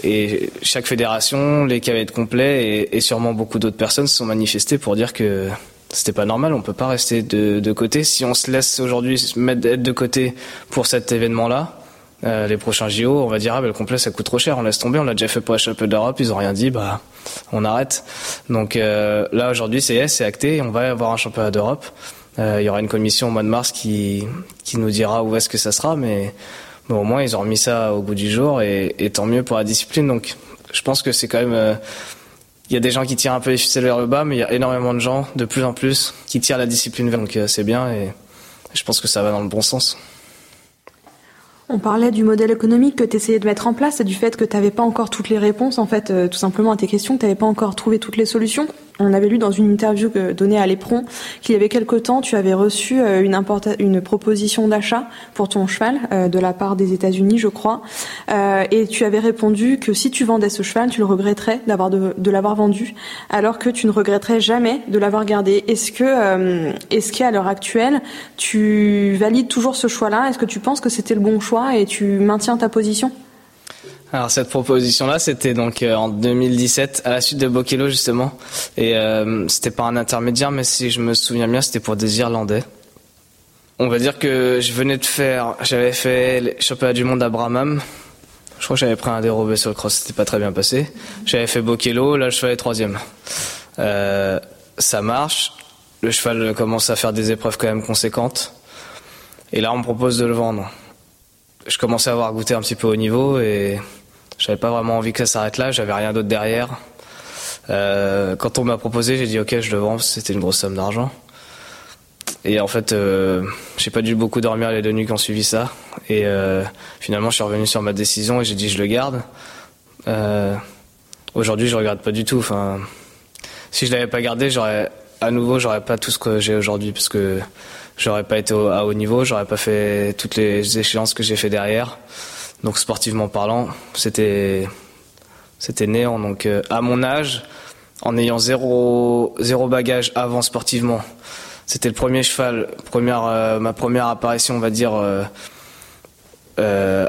et chaque fédération, les cavaliers complets et, et sûrement beaucoup d'autres personnes se sont manifestées pour dire que c'était pas normal, on peut pas rester de, de côté. Si on se laisse aujourd'hui mettre de côté pour cet événement-là, euh, les prochains JO, on va dire ah ben le complet ça coûte trop cher, on laisse tomber, on l'a déjà fait pour la championnat d'Europe, ils ont rien dit, bah on arrête. Donc euh, là aujourd'hui c'est c'est acté, on va avoir un championnat d'Europe. Euh, il y aura une commission au mois de mars qui qui nous dira où est-ce que ça sera, mais mais au moins ils ont remis ça au goût du jour et, et tant mieux pour la discipline. Donc je pense que c'est quand même euh, il y a des gens qui tirent un peu les ficelles vers le bas, mais il y a énormément de gens, de plus en plus, qui tirent la discipline vers. Donc euh, c'est bien et je pense que ça va dans le bon sens. On parlait du modèle économique que tu essayais de mettre en place et du fait que tu n'avais pas encore toutes les réponses, en fait, euh, tout simplement à tes questions, que tu pas encore trouvé toutes les solutions. On avait lu dans une interview donnée à l'Éperon qu'il y avait quelque temps, tu avais reçu euh, une, proposition d'achat pour ton cheval euh, de la part des États-Unis, je crois, euh, et tu avais répondu que si tu vendais ce cheval, tu le regretterais de, l'avoir vendu, alors que tu ne regretterais jamais de l'avoir gardé. Est-ce que, est-ce qu'à l'heure actuelle, tu valides toujours ce choix-là? Est-ce que tu penses que c'était le bon choix et tu maintiens ta position? Alors cette proposition-là, c'était donc euh, en 2017, à la suite de Bokelo justement, et euh, c'était pas un intermédiaire, mais si je me souviens bien, c'était pour des Irlandais. On va dire que je venais de faire, j'avais fait les championnats du monde à Bramham. Je crois que j'avais pris un dérobé sur le cross, c'était pas très bien passé. J'avais fait Bokelo, là cheval est troisième. Euh, ça marche, le cheval commence à faire des épreuves quand même conséquentes, et là on me propose de le vendre. Je commençais à avoir goûté un petit peu au niveau et j'avais pas vraiment envie que ça s'arrête là, j'avais rien d'autre derrière. Euh, quand on m'a proposé, j'ai dit ok, je le vends, c'était une grosse somme d'argent. Et en fait, euh, j'ai pas dû beaucoup dormir les deux nuits qui ont suivi ça. Et euh, finalement, je suis revenu sur ma décision et j'ai dit je le garde. Euh, Aujourd'hui, je regrette pas du tout. Enfin, si je l'avais pas gardé, j'aurais à nouveau, j'aurais pas tout ce que j'ai aujourd'hui parce que j'aurais pas été à haut niveau, j'aurais pas fait toutes les échéances que j'ai fait derrière. Donc sportivement parlant, c'était c'était néant. Donc euh, à mon âge, en ayant zéro zéro bagage avant sportivement, c'était le premier cheval, première euh, ma première apparition, on va dire euh,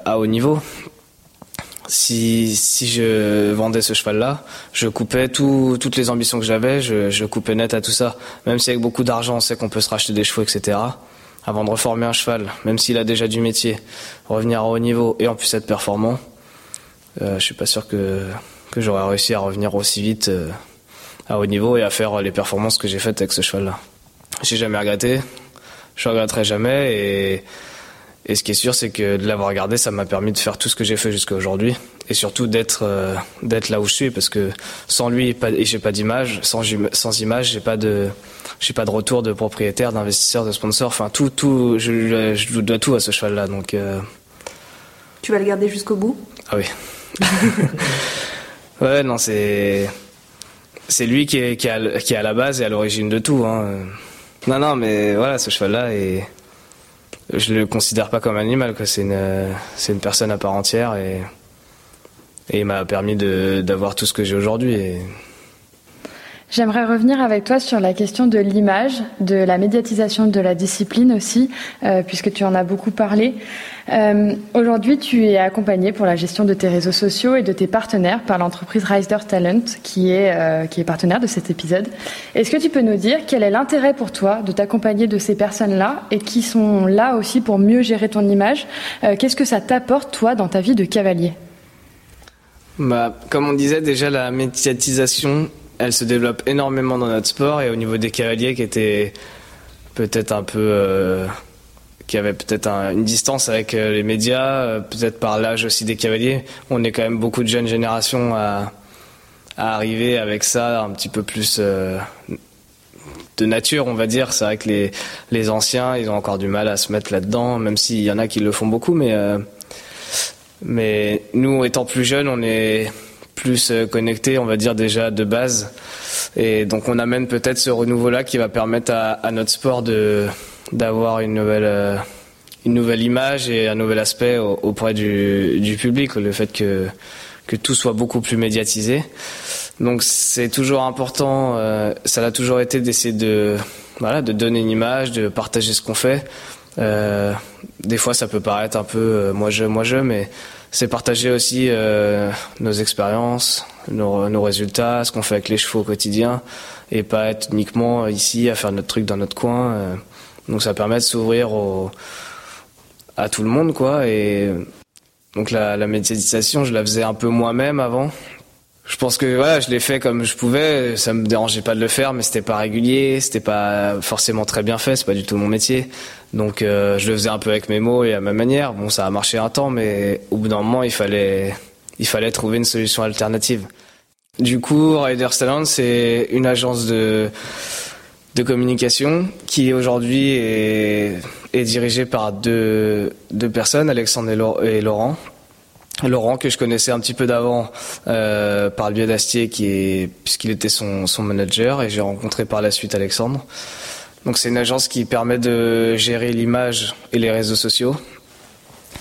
à haut niveau. Si, si je vendais ce cheval-là, je coupais tout, toutes les ambitions que j'avais, je, je coupais net à tout ça. Même si avec beaucoup d'argent, on sait qu'on peut se racheter des chevaux, etc avant de reformer un cheval, même s'il a déjà du métier, revenir à haut niveau et en plus être performant, euh, je suis pas sûr que, que j'aurais réussi à revenir aussi vite euh, à haut niveau et à faire les performances que j'ai faites avec ce cheval-là. J'ai jamais regretté, je regretterai jamais et, et ce qui est sûr, c'est que de l'avoir gardé, ça m'a permis de faire tout ce que j'ai fait jusqu'à aujourd'hui et surtout d'être euh, d'être là où je suis parce que sans lui pas, et j'ai pas d'image, sans, sans image, j'ai pas de j'ai pas de retour de propriétaire, d'investisseur, de sponsor. Enfin, tout, tout, je, je dois tout à ce cheval-là. Donc, euh... tu vas le garder jusqu'au bout? Ah oui. ouais, non, c'est c'est lui qui est, qui, est à, qui est à la base et à l'origine de tout. Hein. Non, non, mais voilà, ce cheval-là, et je le considère pas comme un animal. C'est une, c'est une personne à part entière et, et il m'a permis de, d'avoir tout ce que j'ai aujourd'hui. Et... J'aimerais revenir avec toi sur la question de l'image, de la médiatisation de la discipline aussi, euh, puisque tu en as beaucoup parlé. Euh, Aujourd'hui, tu es accompagné pour la gestion de tes réseaux sociaux et de tes partenaires par l'entreprise Riser Talent, qui est, euh, qui est partenaire de cet épisode. Est-ce que tu peux nous dire quel est l'intérêt pour toi de t'accompagner de ces personnes-là et qui sont là aussi pour mieux gérer ton image? Qu'est-ce que ça t'apporte, toi, dans ta vie de cavalier? Bah, Comme on disait déjà, la médiatisation elle se développe énormément dans notre sport et au niveau des cavaliers qui étaient peut-être un peu euh, qui avaient peut-être une distance avec euh, les médias, euh, peut-être par l'âge aussi des cavaliers. On est quand même beaucoup de jeunes générations à, à arriver avec ça un petit peu plus de nature, on va dire. C'est vrai que les, les anciens, ils ont encore du mal à se mettre là-dedans, même s'il y en a qui le font beaucoup, mais mais nous, étant plus jeunes, on est plus euh, connecté, on va dire déjà de base. Et donc on amène peut-être ce renouveau-là qui va permettre à, notre sport de d'avoir une nouvelle euh, une nouvelle image et un nouvel aspect auprès du, public, le fait que que tout soit beaucoup plus médiatisé. Donc c'est toujours important, euh, ça l'a toujours été d'essayer de voilà de donner une image, de partager ce qu'on fait. des fois ça peut paraître un peu moi je moi je, mais c'est partager aussi euh, nos expériences, nos, nos, résultats, ce qu'on fait avec les chevaux au quotidien, et pas être uniquement ici à faire notre truc dans notre coin. Euh. donc ça permet de s'ouvrir à tout le monde, quoi. Et donc la, la médiatisation, je la faisais un peu moi-même avant, je pense que voilà, je l'ai fait comme je pouvais. Ça me dérangeait pas de le faire, mais c'était pas régulier, c'était pas forcément très bien fait. C'est pas du tout mon métier. Donc euh, je le faisais un peu avec mes mots et à ma manière. Bon, ça a marché un temps, mais au bout d'un moment, il fallait, il fallait trouver une solution alternative. Du coup, Rider Talent, c'est une agence de de communication qui aujourd'hui est, est dirigée par deux, deux personnes, Alexandre et Laurent, Laurent que je connaissais un petit peu d'avant euh, par le biais d'Astier qui est puisqu'il était son, son manager et j'ai rencontré par la suite Alexandre. Donc c'est une agence qui permet de gérer l'image et les réseaux sociaux.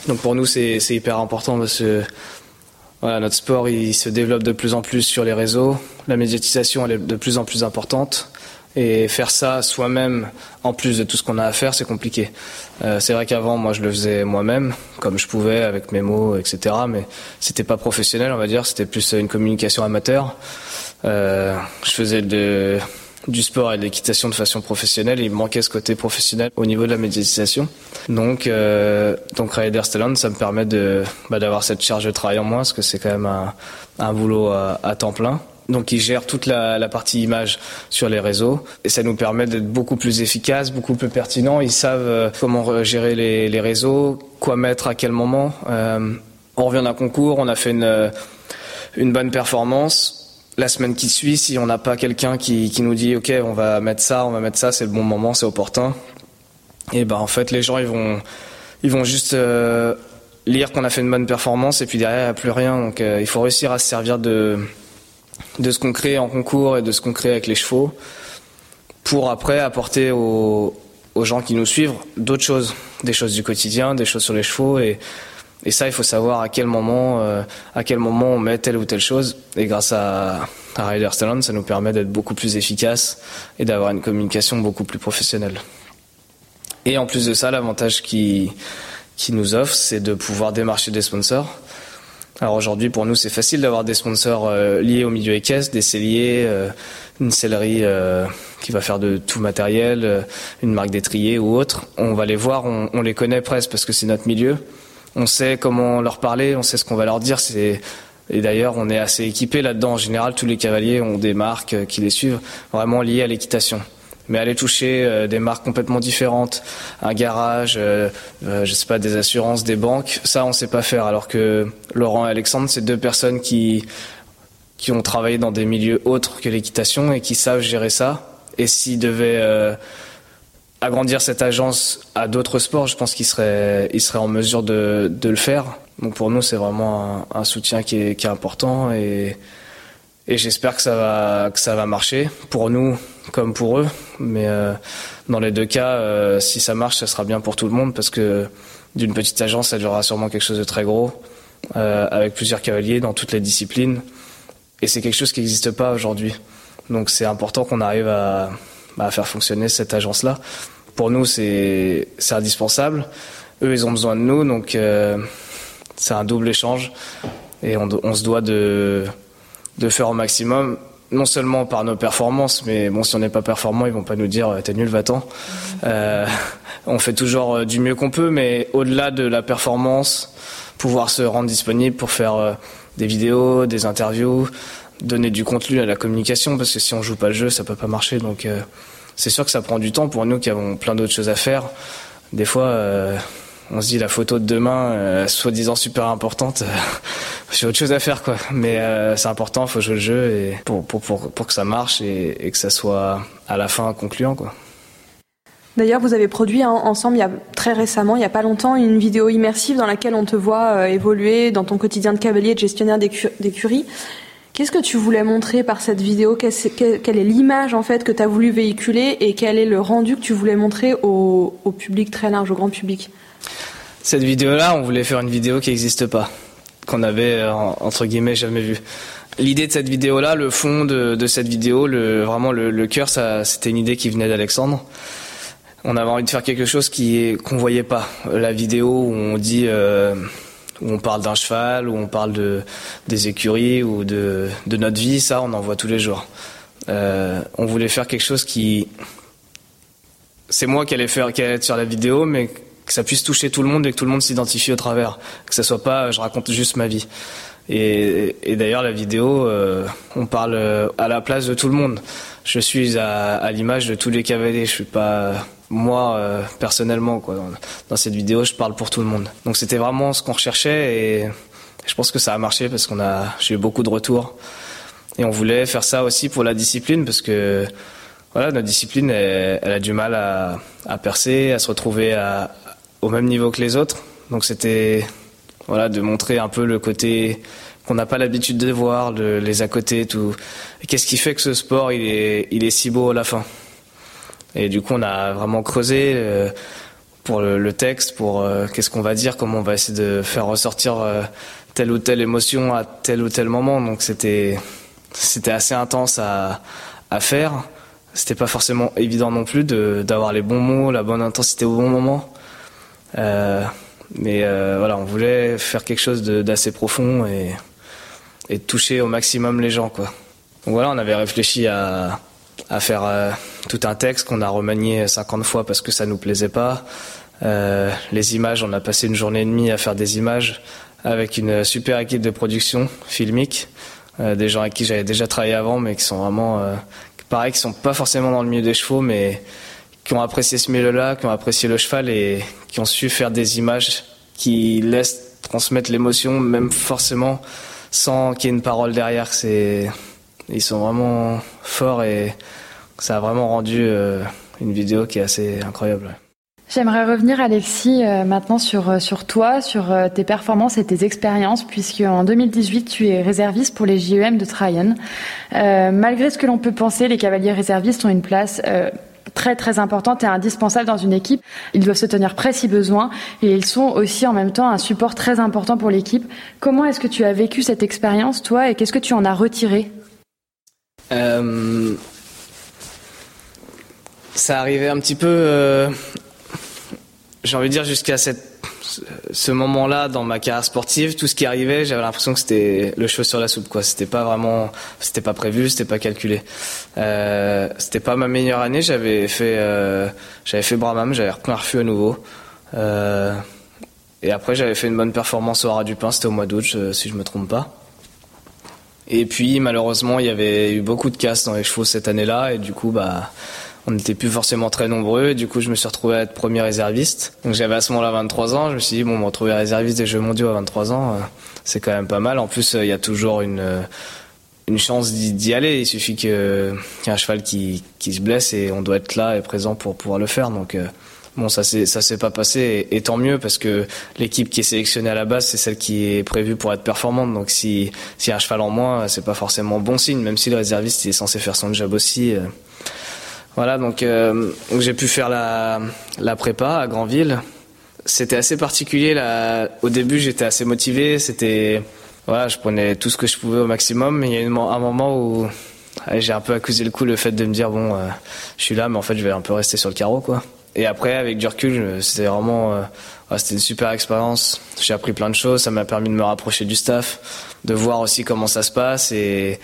Donc pour nous c'est hyper important parce que voilà, notre sport il se développe de plus en plus sur les réseaux, la médiatisation elle est de plus en plus importante. Et faire ça soi-même, en plus de tout ce qu'on a à faire, c'est compliqué. Euh, c'est vrai qu'avant, moi, je le faisais moi-même, comme je pouvais, avec mes mots, etc. Mais c'était pas professionnel, on va dire. C'était plus une communication amateur. Euh, je faisais de, du sport et de l'équitation de façon professionnelle. Il me manquait ce côté professionnel au niveau de la médiatisation. Donc, euh, donc Rider Talent, ça me permet de bah, d'avoir cette charge de travail en moins, parce que c'est quand même un, un boulot à temps plein. Donc ils gèrent toute la, partie image sur les réseaux et ça nous permet d'être beaucoup plus efficace, beaucoup plus pertinent. Ils savent euh, comment gérer les, réseaux, quoi mettre à quel moment. Euh, on revient d'un concours, on a fait une, euh, une bonne performance. La semaine qui suit, si on n'a pas quelqu'un qui, nous dit OK, on va mettre ça, on va mettre ça, c'est le bon moment, c'est opportun. Et ben en fait les gens ils vont ils vont juste lire qu'on a fait une bonne performance et puis derrière il n'y a plus rien. Donc il faut réussir à se servir de de ce qu'on crée en concours et de ce qu'on crée avec les chevaux pour après apporter aux, gens qui nous suivent d'autres choses, des choses du quotidien, des choses sur les chevaux. Et, ça il faut savoir à quel moment euh, à quel moment on met telle ou telle chose. Et grâce à, à Rider Talent ça nous permet d'être beaucoup plus efficace et d'avoir une communication beaucoup plus professionnelle. Et en plus de ça l'avantage qui qui nous offre c'est de pouvoir démarcher des sponsors alors aujourd'hui, pour nous, c'est facile d'avoir des sponsors euh, liés au milieu équestre, des celliers, euh, une sellerie euh, qui va faire de tout matériel, une marque d'étrier ou autre. On va les voir, on, les connaît presque parce que c'est notre milieu. On sait comment leur parler, on sait ce qu'on va leur dire. Et d'ailleurs, on est assez équipé là-dedans. En général, tous les cavaliers ont des marques qui les suivent, vraiment liées à l'équitation mais aller toucher euh, des marques complètement différentes, un garage, euh, euh, je sais pas, des assurances, des banques, ça on sait pas faire. Alors que Laurent et Alexandre, c'est deux personnes qui qui ont travaillé dans des milieux autres que l'équitation et qui savent gérer ça. Et s'ils devaient agrandir cette agence à d'autres sports, je pense qu'ils seraient, ils seraient en mesure de, de le faire. Donc pour nous, c'est vraiment un, un soutien qui est, qui est important et, et j'espère que ça va que ça va marcher pour nous comme pour eux. Mais euh, dans les deux cas, euh, si ça marche, ça sera bien pour tout le monde parce que d'une petite agence, ça durera sûrement quelque chose de très gros euh, avec plusieurs cavaliers dans toutes les disciplines. Et c'est quelque chose qui n'existe pas aujourd'hui. Donc c'est important qu'on arrive à, faire fonctionner cette agence-là. Pour nous, c'est indispensable. Eux, ils ont besoin de nous, donc c'est un double échange. Et on, se doit de faire au maximum non seulement par nos performances, mais bon, si on n'est pas performant, ils vont pas nous dire t'es nul, va-t'en. Euh, on fait toujours euh, du mieux qu'on peut, mais au-delà de la performance, pouvoir se rendre disponible pour faire euh, des vidéos, des interviews, donner du contenu à la communication, parce que si on joue pas le jeu, ça peut pas marcher. Donc euh, c'est sûr que ça prend du temps pour nous qui avons plein d'autres choses à faire. Des fois, on se dit la photo de demain, euh, soi-disant super importante, euh, j'ai autre chose à faire quoi. Mais euh, c'est important, faut jouer le jeu et pour, pour, pour, pour que ça marche et, et, que ça soit à la fin concluant quoi. D'ailleurs, vous avez produit ensemble il y a très récemment, il y a pas longtemps, une vidéo immersive dans laquelle on te voit évoluer dans ton quotidien de cavalier, de gestionnaire d'écurie. Qu'est-ce que tu voulais montrer par cette vidéo? Quelle est l'image en fait que tu as voulu véhiculer et quel est le rendu que tu voulais montrer au public très large, au grand public? Cette vidéo-là, on voulait faire une vidéo qui n'existe pas, qu'on avait euh, entre guillemets jamais vue. L'idée de cette vidéo-là, le fond de, cette vidéo, vraiment le, cœur, c'était une idée qui venait d'Alexandre. On avait envie de faire quelque chose qui qu'on voyait pas. La vidéo où on dit, euh, où on parle d'un cheval, où on parle de des écuries ou de, notre vie, ça, on en voit tous les jours. Euh, on voulait faire quelque chose qui, c'est moi qui allais faire, qui allait être sur la vidéo, mais que ça puisse toucher tout le monde et que tout le monde s'identifie au travers, que ça soit pas je raconte juste ma vie. Et, d'ailleurs la vidéo, euh, on parle euh, à la place de tout le monde. Je suis à, l'image de tous les cavaliers. Je suis pas moi euh, personnellement quoi. Dans, cette vidéo, je parle pour tout le monde. Donc c'était vraiment ce qu'on recherchait et je pense que ça a marché parce qu'on a j'ai eu beaucoup de retours et on voulait faire ça aussi pour la discipline parce que voilà notre discipline elle, a du mal à percer, à se retrouver à, au même niveau que les autres. Donc c'était voilà de montrer un peu le côté qu'on n'a pas l'habitude de voir, le, les à côté, tout. Qu'est-ce qui fait que ce sport il est il est si beau à la fin? Et du coup on a vraiment creusé euh, pour le, texte, pour euh, qu'est-ce qu'on va dire, comment on va essayer de faire ressortir euh, telle ou telle émotion à tel ou tel moment. Donc c'était c'était assez intense à à faire. C'était pas forcément évident non plus d'avoir les bons mots, la bonne intensité au bon moment. Euh, mais euh, voilà, on voulait faire quelque chose d'assez profond et, toucher au maximum les gens, quoi. Donc voilà, on avait réfléchi à, faire euh, tout un texte qu'on a remanié 50 fois parce que ça nous plaisait pas. Les images, on a passé une journée et demie à faire des images avec une super équipe de production filmique, des gens avec qui j'avais déjà travaillé avant, mais qui sont vraiment, pareil, qui sont pas forcément dans le milieu des chevaux, mais qui ont apprécié ce milieu-là, qui ont apprécié le cheval et qui ont su faire des images qui laissent transmettre l'émotion, même forcément sans qu'il y ait une parole derrière. C'est, ils sont vraiment forts et ça a vraiment rendu euh, une vidéo qui est assez incroyable. J'aimerais revenir, Alexis, euh, maintenant sur, euh, sur toi, sur tes performances et tes expériences, puisque en 2018, tu es réserviste pour les JEM de Tryon. Malgré ce que l'on peut penser, les cavaliers réservistes ont une place très très importante et indispensable dans une équipe. Ils doivent se tenir prêts si besoin et ils sont aussi en même temps un support très important pour l'équipe. Comment est-ce que tu as vécu cette expérience toi et qu'est-ce que tu en as retiré? Euh, Ça arrivait un petit peu, euh, j'ai envie de dire jusqu'à cette ce moment-là dans ma carrière sportive, tout ce qui arrivait, j'avais l'impression que c'était le cheveu sur la soupe, quoi. C'était pas vraiment, c'était pas prévu, c'était pas calculé. Euh, c'était pas ma meilleure année. J'avais fait, euh, j'avais fait Bramham, j'avais repris un refus à nouveau. Euh, et après, j'avais fait une bonne performance au Ras du Pin. C'était au mois d'août, si je me trompe pas. Et puis, malheureusement, il y avait eu beaucoup de casse dans les chevaux cette année-là, et du coup, bah on n'était plus forcément très nombreux. Et du coup, je me suis retrouvé à être premier réserviste. Donc j'avais à ce moment-là 23 ans. Je me suis dit, bon, me retrouver réserviste des Jeux mondiaux à 23 ans, euh, c'est quand même pas mal. En plus, il y a toujours une, euh, chance d'y aller. Il suffit qu'il y ait un cheval qui, se blesse et on doit être là et présent pour pouvoir le faire. Donc euh, bon, ça s'est pas passé et, tant mieux parce que l'équipe qui est sélectionnée à la base, c'est celle qui est prévue pour être performante. Donc si s'il y a un cheval en moins, c'est pas forcément bon signe. Même si le réserviste est censé faire son job aussi. Voilà, donc, euh, donc j'ai pu faire la, prépa à Granville. C'était assez particulier. Au début, j'étais assez motivé. C'était voilà, je prenais tout ce que je pouvais au maximum. Il y a eu un moment où j'ai un peu accusé le coup le fait de me dire bon, je suis là, mais en fait je vais un peu rester sur le carreau quoi. Et après, avec du recul, c'était vraiment, c'était une super expérience. J'ai appris plein de choses. Ça m'a permis de me rapprocher du staff, de voir aussi comment ça se passe et,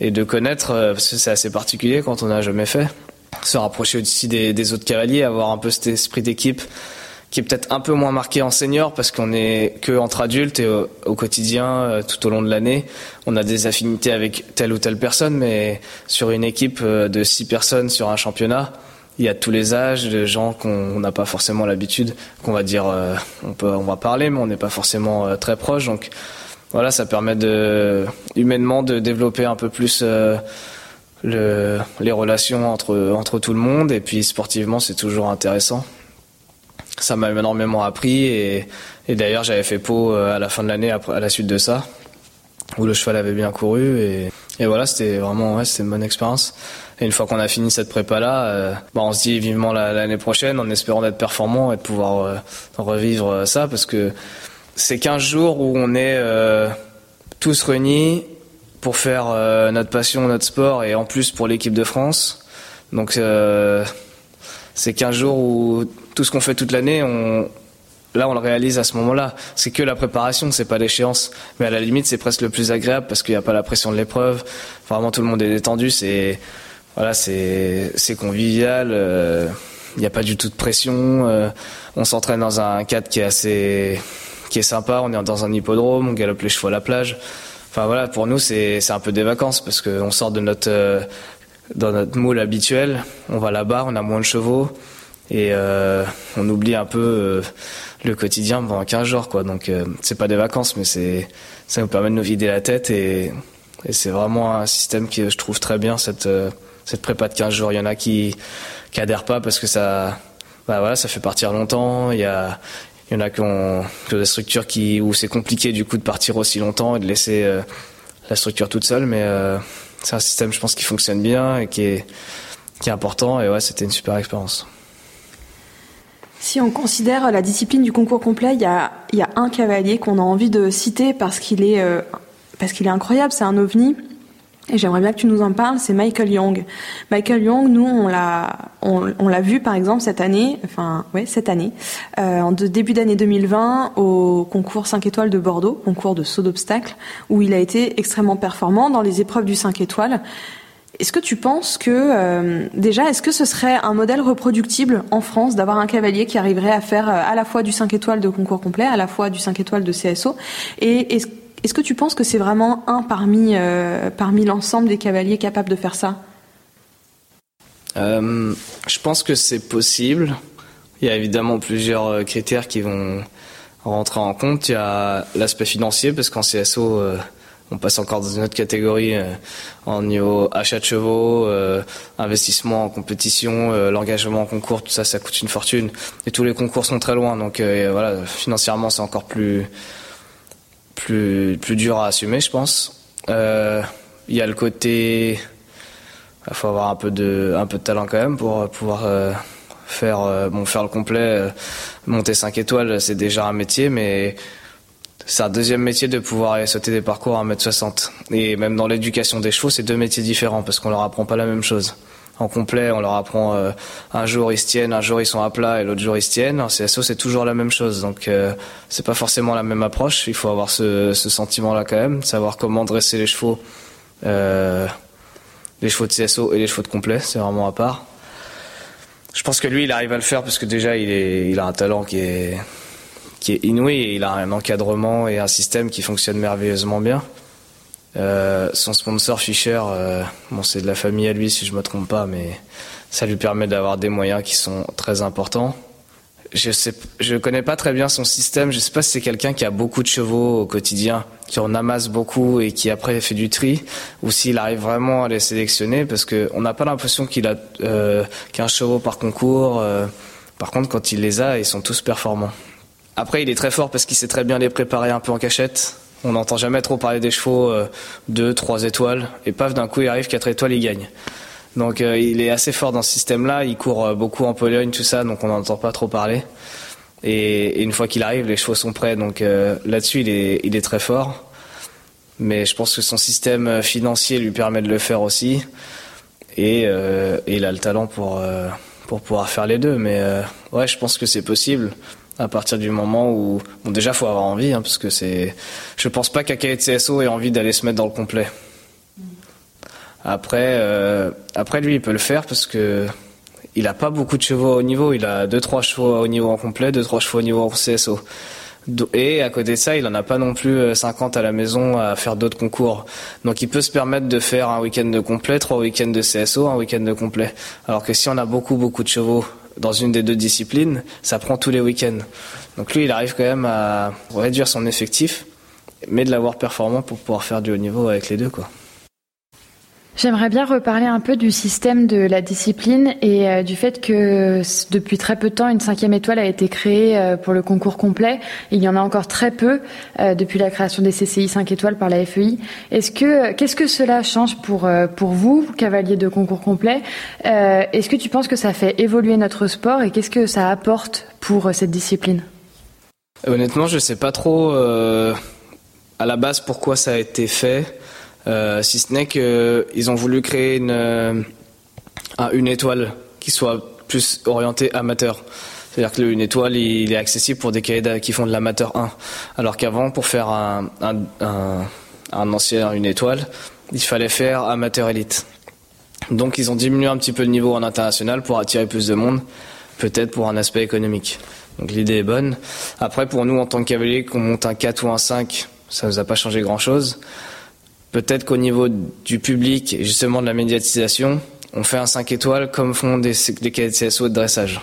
et de connaître, parce que c'est assez particulier quand on n'a jamais fait. Se rapprocher aussi des, autres cavaliers, avoir un peu cet esprit d'équipe qui est peut-être un peu moins marqué en senior parce qu'on est que entre adultes et au, quotidien euh, tout au long de l'année. On a des affinités avec telle ou telle personne mais sur une équipe euh, de six personnes sur un championnat il y a tous les âges de gens qu'on n'a pas forcément l'habitude qu'on va dire euh, on va parler mais on n'est pas forcément très proche. Donc voilà ça permet de humainement de développer un peu plus le, les relations entre entre tout le monde. Et puis sportivement c'est toujours intéressant. Ça m'a énormément appris. Et, et d'ailleurs j'avais fait peau euh, à la fin de l'année à la suite de ça où le cheval avait bien couru. Et, et voilà c'était vraiment ouais, c'était une bonne expérience. Et une fois qu'on a fini cette prépa là euh, bah, on se dit vivement l'année prochaine en espérant d'être performant et de pouvoir euh, revivre ça. Parce que c'est 15 jours où on est tous réunis pour faire euh, notre passion notre sport et en plus pour l'équipe de France donc c'est 15 jours où tout ce qu'on fait toute l'année, là on le réalise à ce moment-là. C'est que la préparation, c'est pas l'échéance. Mais à la limite, c'est presque le plus agréable parce qu'il n'y a pas la pression de l'épreuve. Vraiment, tout le monde est détendu. C'est voilà, c'est convivial. Euh, il n'y a pas du tout de pression. Euh, on s'entraîne dans un cadre qui est assez qui est sympa. On est dans un hippodrome, on galope les chevaux à la plage. Voilà, pour nous c'est un peu des vacances parce qu'on sort de notre euh, dans notre moule habituel. On va là-bas, on a moins de chevaux et euh, on oublie un peu euh, le quotidien pendant 15 jours quoi. Donc c'est pas des vacances mais c'est ça nous permet de nous vider la tête et, c'est vraiment un système que je trouve très bien cette cette prépa de 15 jours. Il y en a qui qui adhèrent pas parce que ça bah voilà, ça fait partir longtemps, il y a il y en a qui ont, des structures qui où c'est compliqué du coup de partir aussi longtemps et de laisser euh, la structure toute seule mais euh, c'est un système, je pense, qui fonctionne bien et qui est, qui est important. Et ouais, c'était une super expérience. Si on considère la discipline du concours complet, il y a, il y a un cavalier qu'on a envie de citer parce qu'il est, euh, parce qu'il est incroyable, c'est un ovni. Et j'aimerais bien que tu nous en parles, c'est Michael Young. Michael Young, nous, on l'a, on, l'a vu par exemple cette année, enfin, ouais, cette année, euh, en début d'année 2020, au concours 5 étoiles de Bordeaux, concours de saut d'obstacles, où il a été extrêmement performant dans les épreuves du 5 étoiles. Est-ce que tu penses que, euh, déjà, est-ce que ce serait un modèle reproductible en France d'avoir un cavalier qui arriverait à faire euh, à la fois du 5 étoiles de concours complet, à la fois du 5 étoiles de CSO Et est-ce est-ce que tu penses que c'est vraiment un parmi, euh, parmi l'ensemble des cavaliers capables de faire ça? Euh, Je pense que c'est possible. Il y a évidemment plusieurs euh, critères qui vont rentrer en compte. Il y a l'aspect financier, parce qu'en CSO, on passe encore dans une autre catégorie en niveau achat de chevaux, investissement en compétition, l'engagement en concours, tout ça, ça coûte une fortune. Et tous les concours sont très loin, donc voilà, financièrement, c'est encore plus plus, dur à assumer, je pense. Euh, il y a le côté, il faut avoir un peu de, talent quand même pour pouvoir euh, faire, euh, le complet. Euh, monter 5 étoiles, c'est déjà un métier, mais c'est un deuxième métier de pouvoir sauter des parcours à 1m60. Et même dans l'éducation des chevaux, c'est deux métiers différents parce qu'on leur apprend pas la même chose en complet, on leur apprend euh, un jour ils se tiennent, un jour ils sont à plat et l'autre jour ils se tiennent. En CSO, c'est toujours la même chose, donc euh, c'est pas forcément la même approche. Il faut avoir ce, sentiment-là quand même, savoir comment dresser les chevaux, euh, les chevaux de CSO et les chevaux de complet, c'est vraiment à part. Je pense que lui, il arrive à le faire parce que déjà, il a un talent qui est, qui est inouï et il a un encadrement et un système qui fonctionne merveilleusement bien. Euh, son sponsor Fischer, euh, bon, c'est de la famille à lui si je me trompe pas, mais ça lui permet d'avoir des moyens qui sont très importants. Je je connais pas très bien son système. Je sais pas si c'est quelqu'un qui a beaucoup de chevaux au quotidien, qui en amasse beaucoup et qui après fait du tri, ou s'il arrive vraiment à les sélectionner, parce que on n'a pas l'impression qu'il a euh, 15 chevaux par concours. Euh. par contre, quand il les a, ils sont tous performants. Après, il est très fort parce qu'il sait très bien les préparer un peu en cachette. On n'entend jamais trop parler des chevaux euh, 2, 3 étoiles, et paf, d'un coup, il arrive 4 étoiles, il gagne. Donc euh, il est assez fort dans ce système-là, il court euh, beaucoup en Pologne, tout ça, donc on n'entend pas trop parler. Et, une fois qu'il arrive, les chevaux sont prêts, donc euh, là-dessus, il est, très fort. mais je pense que son système financier lui permet de le faire aussi. Et, et il a le talent pour, pour pouvoir faire les deux. Mais ouais, je pense que c'est possible à partir du moment où bon déjà faut avoir envie hein, parce que c'est je pense pas qu'un de CSO ait envie d'aller se mettre dans le complet après euh, après lui il peut le faire parce que il a pas beaucoup de chevaux au niveau il a deux trois chevaux au niveau en complet deux trois chevaux au niveau en CSO et à côté de ça, il en a pas non plus 50 euh, à la maison à faire d'autres concours. Donc il peut se permettre de faire un week-end de complet, trois week-ends de CSO, un week-end de complet. Alors que si on a beaucoup beaucoup de chevaux dans une des deux disciplines, ça prend tous les week-ends. Donc lui, il arrive quand même à réduire son effectif, mais de l'avoir performant pour pouvoir faire du haut niveau avec les deux, quoi. J'aimerais bien reparler un peu du système de la discipline et euh, du fait que depuis très peu de temps, une cinquième étoile a été créée euh, pour le concours complet. il y en a encore très peu euh, depuis la création des CCI 5 étoiles par la FEI. Est-ce que qu'est-ce que cela change pour pour vous, cavalier de concours complet? Est-ce que tu penses que ça fait évoluer notre sport et qu'est-ce que ça apporte pour cette discipline? Honnêtement, je sais pas trop à la base pourquoi ça a été fait. Euh, si ce n'est qu'ils ont voulu créer une, euh, une étoile qui soit plus orientée amateur. C'est-à-dire que une étoile, il est accessible pour des cahiers qui font de l'amateur 1. Alors qu'avant, pour faire un, ancien, une étoile, il fallait faire amateur élite. Donc ils ont diminué un petit peu le niveau en international pour attirer plus de monde, peut-être pour un aspect économique. Donc l'idée est bonne. Après, pour nous, en tant que cavalier, qu'on monte un 4 ou un 5, ça nous a pas changé grand-chose. Peut-être qu'au niveau du public et justement de la médiatisation, on fait un 5 étoiles comme font des, des de CSO de dressage.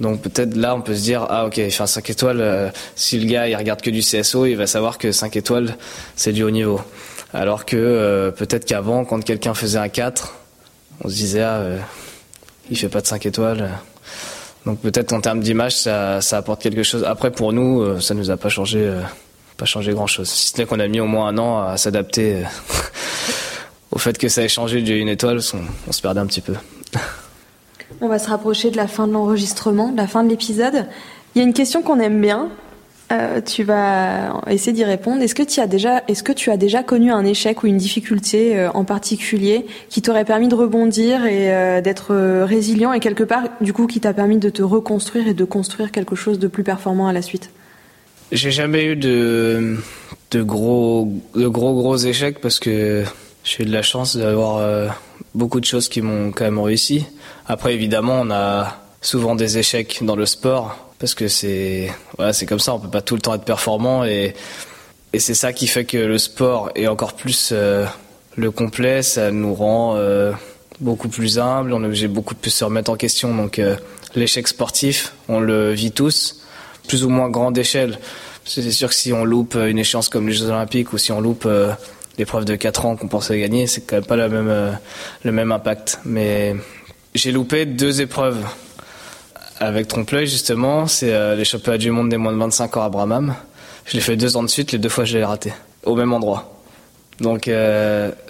Donc peut-être là, on peut se dire, ah ok, il fait un 5 étoiles, euh, si le gars il regarde que du CSO, il va savoir que 5 étoiles, c'est du haut niveau. Alors que euh, peut-être qu'avant, quand quelqu'un faisait un 4, on se disait, ah, euh, il fait pas de 5 étoiles. Donc peut-être en termes d'image, ça, ça, apporte quelque chose. Après, pour nous, ça nous a pas changé pas changé grand chose. Si ce n'est qu'on a mis au moins un an à s'adapter euh, au fait que ça ait changé d'une étoile, on, se perdait un petit peu. On va se rapprocher de la fin de l'enregistrement, de la fin de l'épisode. Il y a une question qu'on aime bien. Euh, tu vas essayer d'y répondre. Est-ce que tu as déjà, est-ce que tu as déjà connu un échec ou une difficulté euh, en particulier qui t'aurait permis de rebondir et d'être résilient et quelque part, du coup, qui t'a permis de te reconstruire et de construire quelque chose de plus performant à la suite? J'ai jamais eu de, gros, de gros gros échecs parce que j'ai eu de la chance d'avoir euh, beaucoup de choses qui m'ont quand même réussi. Après, évidemment, on a souvent des échecs dans le sport parce que c'est, voilà, comme ça. On peut pas tout le temps être performant et, et c'est ça qui fait que le sport est encore plus euh, le complet. Ça nous rend euh, beaucoup plus humble. On est obligé beaucoup plus se remettre en question. Donc, l'échec sportif, on le vit tous plus ou moins grande échelle. C'est sûr que si on loupe une échéance comme les Jeux Olympiques ou si on loupe euh, l'épreuve de 4 ans qu'on pensait gagner, c'est quand même pas même, euh, le même impact. Mais j'ai loupé deux épreuves avec trompe-l'œil justement. C'est euh, les championnats du monde des moins de 25 ans à Bramham. Je l'ai fait deux ans de suite, les deux fois je l'ai raté, au même endroit. Donc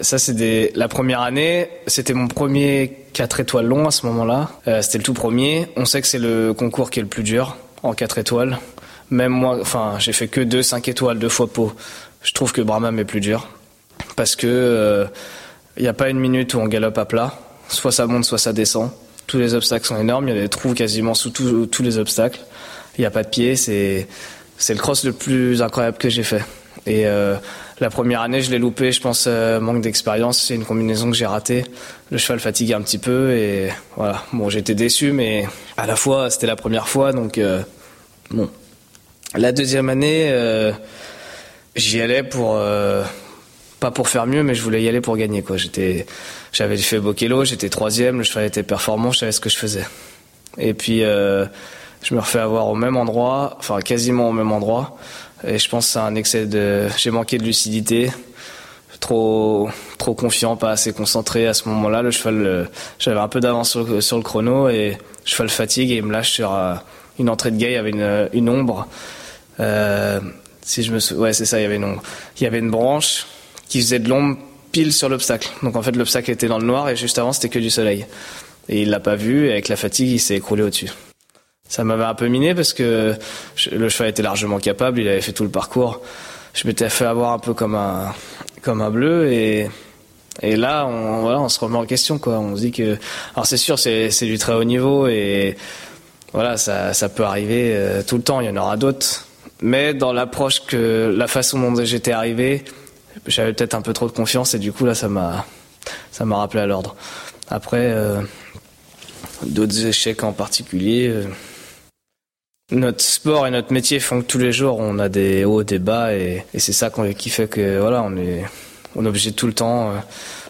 ça c'est la première année, c'était mon premier 4 étoiles long à ce moment-là. c'était le tout premier. On sait que c'est le concours qui est le plus dur en 4 étoiles. Même moi, enfin, j'ai fait que 2 5 étoiles, deux fois pot. Je trouve que Brahma est plus dur. Parce que il euh, n'y a pas une minute où on galope à plat. Soit ça monte, soit ça descend. Tous les obstacles sont énormes. Il y a des trous quasiment sous tous les obstacles. Il n'y a pas de pied. C'est c'est le cross le plus incroyable que j'ai fait. Et euh, la première année, je l'ai loupé, je pense, euh, manque d'expérience. C'est une combinaison que j'ai ratée. Le cheval fatiguait un petit peu et voilà. Bon, j'étais déçu, mais à la fois, c'était la première fois, donc euh, bon. La deuxième année, j'y allais pour pas pour faire mieux, mais je voulais y aller pour gagner. Quoi. J'étais, j'avais fait Bokello, j'étais troisième, le cheval était performant, je savais ce que je faisais. Et puis, je me refais avoir au même endroit, enfin quasiment au même endroit. Et je pense que c'est un excès de. J'ai manqué de lucidité, trop trop confiant, pas assez concentré à ce moment-là. Le cheval, euh, j'avais un peu d'avance sur, le chrono et le cheval fatigue et il me lâche sur euh, une entrée de gay, avec une, une ombre. Euh, si je me ouais c'est ça, il y avait une ombre. Il y avait une branche qui faisait de l'ombre pile sur l'obstacle. Donc en fait l'obstacle était dans le noir et juste avant c'était que du soleil. Et il l'a pas vu et avec la fatigue il s'est écroulé au-dessus ça m'avait un peu miné parce que le cheval était largement capable, il avait fait tout le parcours. je m'étais fait avoir un peu comme un comme un bleu et et là, on, voilà, on se remet en question, quoi. On se dit que, alors c'est sûr, c'est, c'est du très haut niveau et voilà, ça, ça peut arriver euh, tout le temps. Il y en aura d'autres, mais dans l'approche que, la façon dont j'étais arrivé, j'avais peut-être un peu trop de confiance et du coup là, ça m'a, ça m'a rappelé à l'ordre. Après, euh, d'autres échecs en particulier. Euh, notre sport et notre métier font que tous les jours on a des hauts, des bas et, c'est ça qui fait que voilà on est on est obligé tout le temps euh,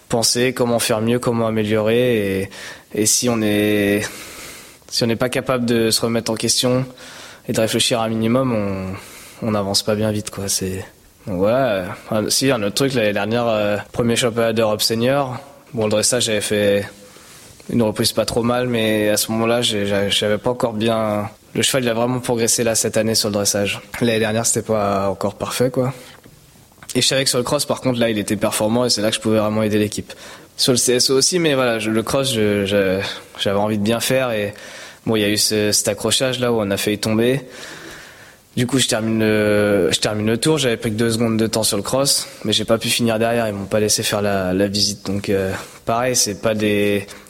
penser comment faire mieux, comment améliorer. Et, si on est si on n'est pas capable de se remettre en question et de réfléchir un minimum, on n'avance pas bien vite quoi. C'est voilà. Euh, si un autre truc l'année dernière, euh, premier championnat d'Europe senior. Bon le dressage j'avais fait une reprise pas trop mal, mais à ce moment-là j'avais pas encore bien. Le cheval il a vraiment progressé là cette année sur le dressage. L'année dernière c'était pas encore parfait quoi. Et je savais que sur le cross, par contre, là, il était performant et c'est là que je pouvais vraiment aider l'équipe. Sur le CSO aussi, mais voilà, le cross, j'avais envie de bien faire et bon, il y a eu ce, cet accrochage là où on a failli tomber. Du coup, je termine le, je termine tour. J'avais pris que deux secondes de temps sur le cross, mais j'ai pas pu finir derrière. Ils m'ont pas laissé faire la, visite. Donc, euh, pareil, c'est pas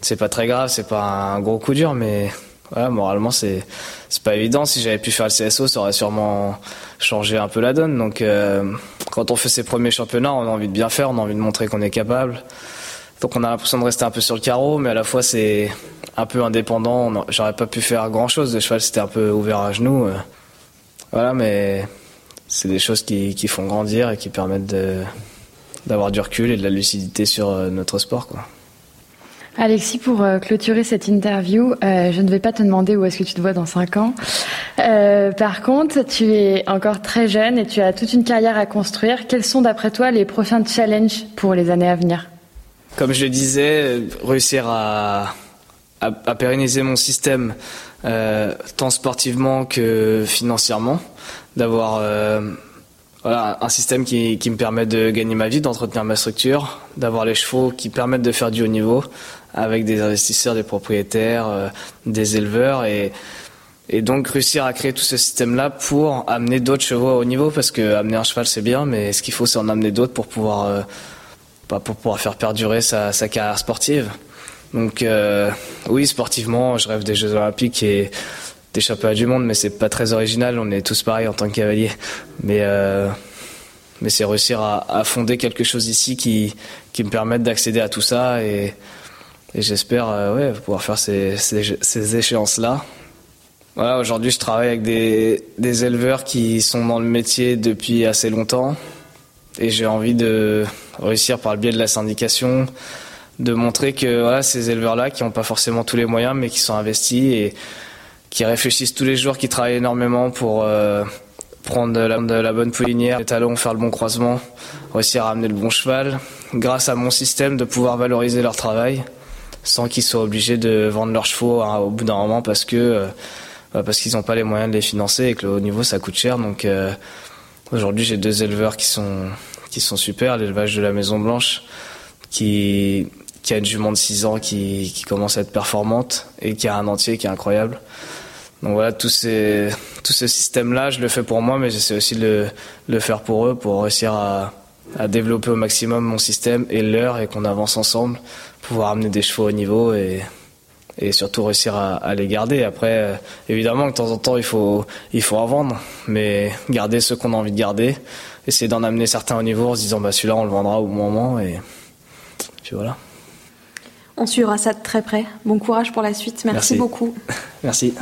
c'est pas très grave, c'est pas un gros coup dur, mais voilà, moralement, c'est, c'est pas évident. Si j'avais pu faire le CSO, ça aurait sûrement changé un peu la donne. Donc, euh, quand on fait ses premiers championnats, on a envie de bien faire, on a envie de montrer qu'on est capable. Donc on a l'impression de rester un peu sur le carreau, mais à la fois c'est un peu indépendant. J'aurais pas pu faire grand chose. Le cheval c'était un peu ouvert à genoux. Euh. Voilà, mais c'est des choses qui, qui, font grandir et qui permettent d'avoir du recul et de la lucidité sur euh, notre sport. Quoi. Alexis, pour euh, clôturer cette interview, euh, je ne vais pas te demander où est-ce que tu te vois dans 5 ans. Euh, par contre, tu es encore très jeune et tu as toute une carrière à construire. Quels sont d'après toi les prochains challenges pour les années à venir? Comme je le disais, réussir à, pérenniser mon système tant sportivement que financièrement, d'avoir voilà, un système qui, me permet de gagner ma vie, d'entretenir ma structure, d'avoir les chevaux qui permettent de faire du haut niveau, avec des investisseurs, des propriétaires, euh, des éleveurs et donc réussir à créer tout ce système-là pour amener d'autres chevaux à haut niveau parce que amener un cheval c'est bien, mais ce qu'il faut c'est en amener d'autres pour pouvoir euh, pour pouvoir faire perdurer sa, sa carrière sportive. Donc euh, oui, sportivement, je rêve des Jeux Olympiques et des championnats du monde, mais c'est pas très original. On est tous pareils en tant que cavaliers, mais euh, mais c'est réussir à, à, fonder quelque chose ici qui qui me permette d'accéder à tout ça et et j'espère euh, ouais, pouvoir faire ces, ces, ces échéances-là. Voilà, aujourd'hui, je travaille avec des, des éleveurs qui sont dans le métier depuis assez longtemps et j'ai envie de réussir par le biais de la syndication de montrer que voilà, ces éleveurs-là qui n'ont pas forcément tous les moyens mais qui sont investis et qui réfléchissent tous les jours, qui travaillent énormément pour euh, prendre la, de la, bonne poulinière, les talons, faire le bon croisement, réussir à amener le bon cheval, grâce à mon système de pouvoir valoriser leur travail sans qu'ils soient obligés de vendre leurs chevaux hein, au bout d'un moment parce que euh, bah, parce qu'ils n'ont pas les moyens de les financer et que le haut niveau ça coûte cher. Donc euh, aujourd'hui j'ai deux éleveurs qui sont qui sont super, l'élevage de la Maison Blanche qui qui a une jument de 6 ans qui, qui commence à être performante et qui a un entier qui est incroyable. Donc voilà, tous ces, tout ce système-là, je le fais pour moi, mais j'essaie aussi de le, le faire pour eux, pour réussir à, à développer au maximum mon système et leur et qu'on avance ensemble pouvoir amener des chevaux au niveau et, et surtout réussir à, à les garder. Après, euh, évidemment, de temps en temps, il faut, il faut en vendre, mais garder ceux qu'on a envie de garder, essayer d'en amener certains au niveau en se disant, bah, celui-là, on le vendra au moment, et puis voilà. On suivra ça de très près. Bon courage pour la suite. Merci, Merci. beaucoup. Merci.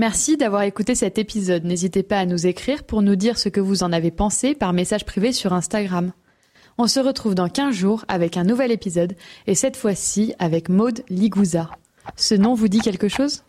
Merci d'avoir écouté cet épisode. N'hésitez pas à nous écrire pour nous dire ce que vous en avez pensé par message privé sur Instagram. On se retrouve dans 15 jours avec un nouvel épisode et cette fois-ci avec Maude Ligouza. Ce nom vous dit quelque chose?